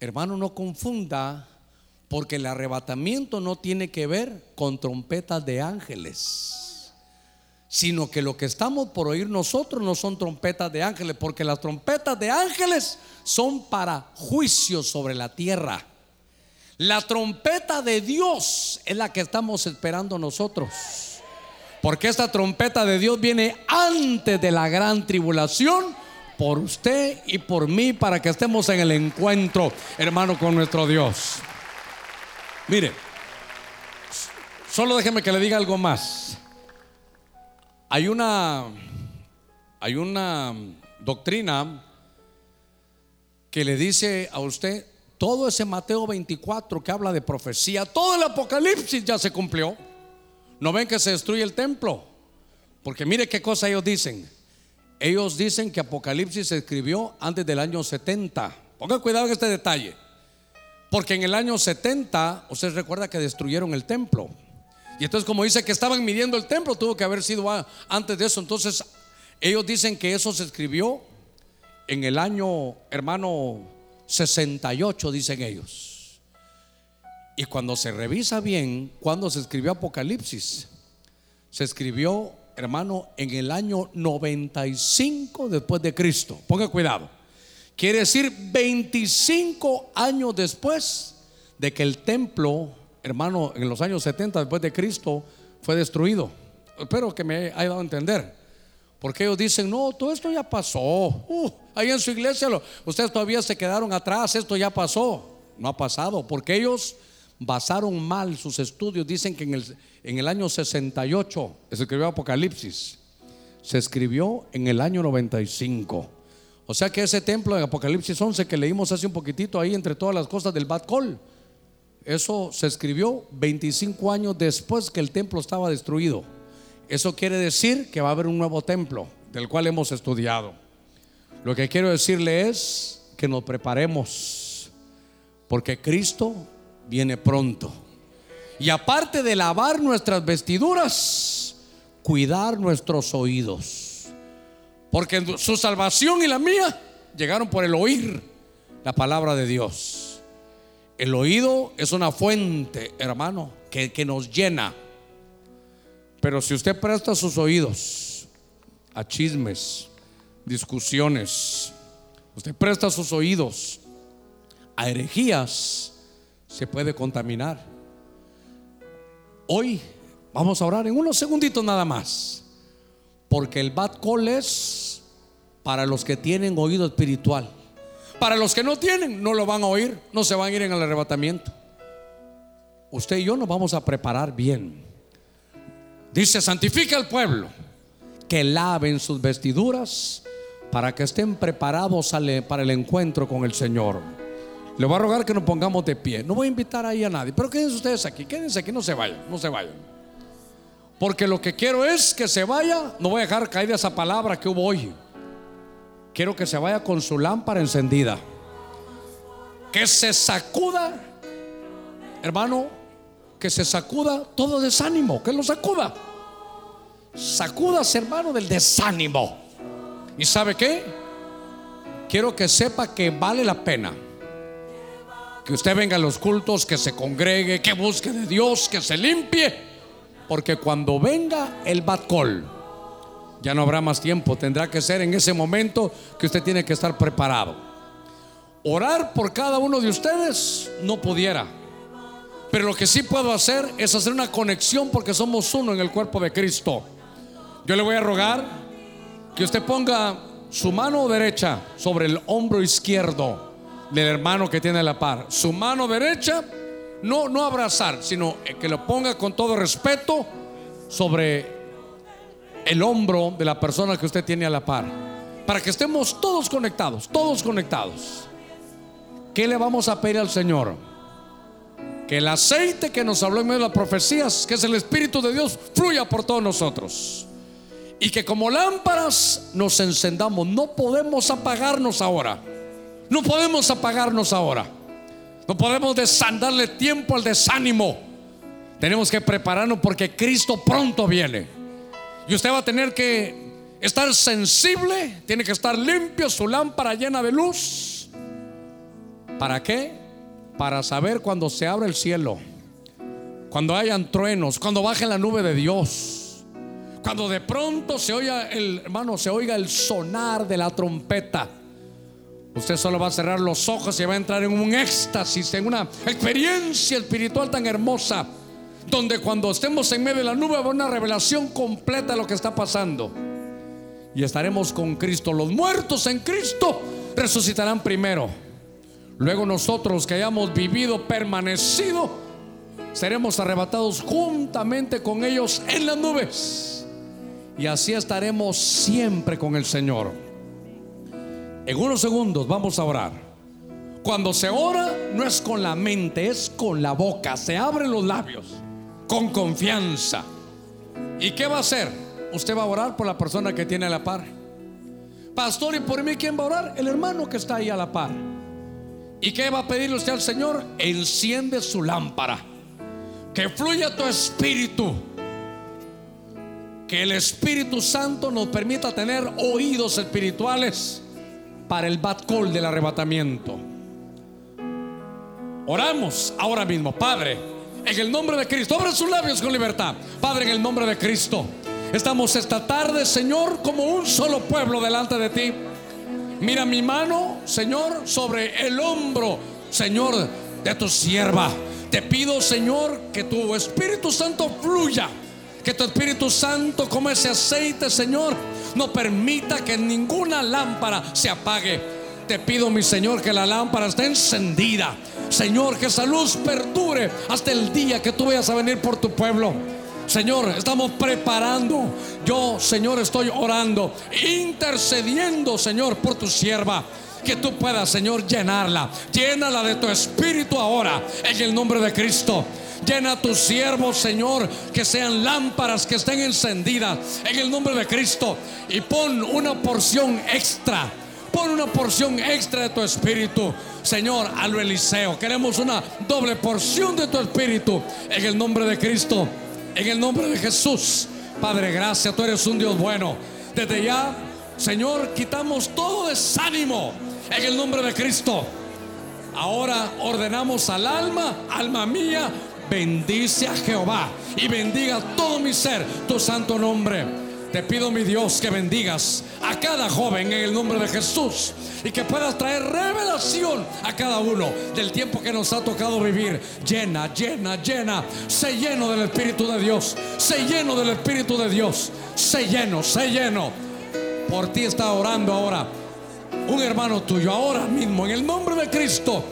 hermano, no confunda, porque el arrebatamiento no tiene que ver con trompetas de ángeles sino que lo que estamos por oír nosotros no son trompetas de ángeles, porque las trompetas de ángeles son para juicio sobre la tierra. La trompeta de Dios es la que estamos esperando nosotros. Porque esta trompeta de Dios viene antes de la gran tribulación por usted y por mí para que estemos en el encuentro, hermano, con nuestro Dios. Mire, solo déjeme que le diga algo más. Hay una, hay una doctrina que le dice a usted, todo ese Mateo 24 que habla de profecía, todo el Apocalipsis ya se cumplió. No ven que se destruye el templo. Porque mire qué cosa ellos dicen. Ellos dicen que Apocalipsis se escribió antes del año 70. Pongan cuidado en este detalle. Porque en el año 70, usted recuerda que destruyeron el templo. Y entonces como dice que estaban midiendo el templo, tuvo que haber sido antes de eso. Entonces ellos dicen que eso se escribió en el año, hermano, 68, dicen ellos. Y cuando se revisa bien, cuando se escribió Apocalipsis, se escribió, hermano, en el año 95 después de Cristo. Ponga cuidado. Quiere decir 25 años después de que el templo, hermano, en los años 70 después de Cristo, fue destruido. Espero que me haya dado a entender. Porque ellos dicen, no, todo esto ya pasó. Uh, ahí en su iglesia ustedes todavía se quedaron atrás, esto ya pasó. No ha pasado, porque ellos basaron mal sus estudios. Dicen que en el, en el año 68 se escribió Apocalipsis. Se escribió en el año 95. O sea que ese templo de Apocalipsis 11 que leímos hace un poquitito ahí entre todas las cosas del Bad Col, eso se escribió 25 años después que el templo estaba destruido. Eso quiere decir que va a haber un nuevo templo del cual hemos estudiado. Lo que quiero decirle es que nos preparemos porque Cristo viene pronto. Y aparte de lavar nuestras vestiduras, cuidar nuestros oídos. Porque su salvación y la mía llegaron por el oír la palabra de Dios. El oído es una fuente, hermano, que, que nos llena pero si usted presta sus oídos a chismes, discusiones, usted presta sus oídos a herejías, se puede contaminar. Hoy vamos a orar en unos segunditos nada más, porque el bad call es para los que tienen oído espiritual. Para los que no tienen, no lo van a oír, no se van a ir en el arrebatamiento. Usted y yo nos vamos a preparar bien Dice, santifica al pueblo, que laven sus vestiduras para que estén preparados para el encuentro con el Señor. Le voy a rogar que nos pongamos de pie. No voy a invitar ahí a nadie, pero quédense ustedes aquí, quédense aquí, no se vayan, no se vayan. Porque lo que quiero es que se vaya, no voy a dejar caer esa palabra que hubo hoy. Quiero que se vaya con su lámpara encendida. Que se sacuda, hermano, que se sacuda todo desánimo, que lo sacuda. Sacudas, hermano, del desánimo. ¿Y sabe qué? Quiero que sepa que vale la pena que usted venga a los cultos, que se congregue, que busque de Dios, que se limpie. Porque cuando venga el batcol, ya no habrá más tiempo. Tendrá que ser en ese momento que usted tiene que estar preparado. Orar por cada uno de ustedes no pudiera. Pero lo que sí puedo hacer es hacer una conexión porque somos uno en el cuerpo de Cristo. Yo le voy a rogar que usted ponga su mano derecha sobre el hombro izquierdo del hermano que tiene la par. Su mano derecha, no, no abrazar, sino que lo ponga con todo respeto sobre el hombro de la persona que usted tiene a la par. Para que estemos todos conectados, todos conectados. ¿Qué le vamos a pedir al Señor? Que el aceite que nos habló en medio de las profecías, que es el Espíritu de Dios, fluya por todos nosotros y que como lámparas nos encendamos. No podemos apagarnos ahora. No podemos apagarnos ahora. No podemos desandarle tiempo al desánimo. Tenemos que prepararnos porque Cristo pronto viene. Y usted va a tener que estar sensible, tiene que estar limpio, su lámpara llena de luz. ¿Para qué? Para saber cuando se abre el cielo, cuando hayan truenos, cuando baje la nube de Dios cuando de pronto se oiga el hermano, se oiga el sonar de la trompeta. Usted solo va a cerrar los ojos y va a entrar en un éxtasis, en una experiencia espiritual tan hermosa, donde cuando estemos en medio de la nube va una revelación completa de lo que está pasando. Y estaremos con Cristo. Los muertos en Cristo resucitarán primero. Luego nosotros que hayamos vivido, permanecido, seremos arrebatados juntamente con ellos en las nubes y así estaremos siempre con el Señor. En unos segundos vamos a orar. Cuando se ora no es con la mente, es con la boca. Se abren los labios con confianza. ¿Y qué va a hacer? Usted va a orar por la persona que tiene a la par. Pastor, ¿y por mí quién va a orar? El hermano que está ahí a la par. ¿Y qué va a pedirle usted al Señor? Enciende su lámpara. Que fluya tu espíritu que el Espíritu Santo nos permita tener oídos espirituales para el bad call del arrebatamiento. Oramos ahora mismo, Padre, en el nombre de Cristo. Abre sus labios con libertad. Padre, en el nombre de Cristo. Estamos esta tarde, Señor, como un solo pueblo delante de ti. Mira mi mano, Señor, sobre el hombro, Señor, de tu sierva. Te pido, Señor, que tu Espíritu Santo fluya. Que tu Espíritu Santo, como ese aceite, Señor, no permita que ninguna lámpara se apague. Te pido, mi Señor, que la lámpara esté encendida. Señor, que esa luz perdure hasta el día que tú vayas a venir por tu pueblo. Señor, estamos preparando. Yo, Señor, estoy orando, intercediendo, Señor, por tu sierva. Que tú puedas, Señor, llenarla. Llénala de tu espíritu ahora, en el nombre de Cristo. Llena a tus siervos, Señor, que sean lámparas que estén encendidas en el nombre de Cristo. Y pon una porción extra. Pon una porción extra de tu espíritu, Señor, a lo Eliseo. Queremos una doble porción de tu espíritu en el nombre de Cristo. En el nombre de Jesús. Padre, gracias. Tú eres un Dios bueno. Desde ya, Señor, quitamos todo desánimo en el nombre de Cristo. Ahora ordenamos al alma, alma mía, bendice a Jehová y bendiga todo mi ser tu santo nombre. Te pido, mi Dios, que bendigas a cada joven en el nombre de Jesús y que puedas traer revelación a cada uno del tiempo que nos ha tocado vivir. Llena, llena, llena. Sé lleno del Espíritu de Dios. Sé lleno del Espíritu de Dios. Sé lleno, sé lleno. Por ti está orando ahora un hermano tuyo ahora mismo en el nombre de Cristo.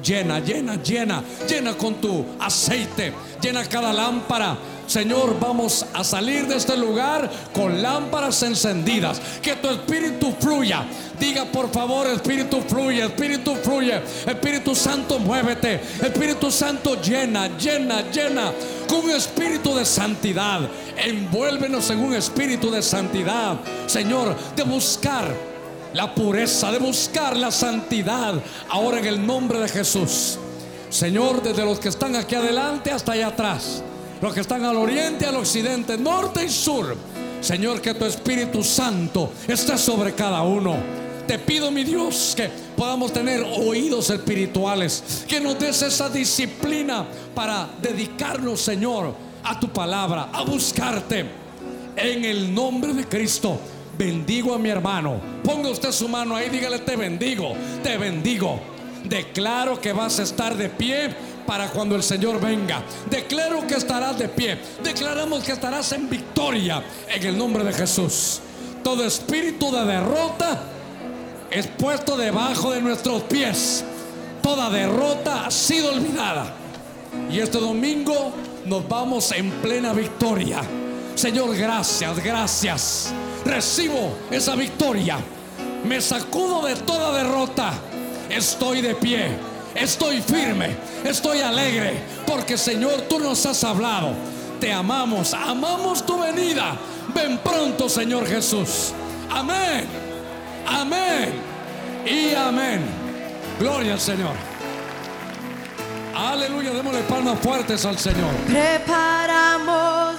Llena, llena, llena, llena con tu aceite, llena cada lámpara. Señor, vamos a salir de este lugar con lámparas encendidas. Que tu espíritu fluya. Diga por favor, Espíritu fluye, Espíritu fluye. Espíritu Santo, muévete. Espíritu Santo, llena, llena, llena. Con un espíritu de santidad. Envuélvenos en un espíritu de santidad. Señor, de buscar la pureza, de buscar la santidad. Ahora en el nombre de Jesús. Señor, desde los que están aquí adelante hasta allá atrás. Los que están al oriente, al occidente, norte y sur. Señor, que tu Espíritu Santo esté sobre cada uno. Te pido, mi Dios, que podamos tener oídos espirituales, que nos des esa disciplina para dedicarnos, Señor, a tu palabra, a buscarte. En el nombre de Cristo bendigo a mi hermano. Ponga usted su mano ahí, dígale, te bendigo, te bendigo. Declaro que vas a estar de pie para cuando el Señor venga. Declaro que estarás de pie. Declaramos que estarás en victoria en el nombre de Jesús. Todo espíritu de derrota es puesto debajo de nuestros pies. Toda derrota ha sido olvidada. Y este domingo nos vamos en plena victoria. Señor, gracias, gracias recibo esa victoria. Me sacudo de toda derrota. Estoy de pie. Estoy firme. Estoy alegre. Porque Señor, tú nos has hablado. Te amamos. Amamos tu venida. Ven pronto, Señor Jesús. Amén. Amén. Y amén. Gloria al Señor. Aleluya. Démosle palmas fuertes al Señor. Preparamos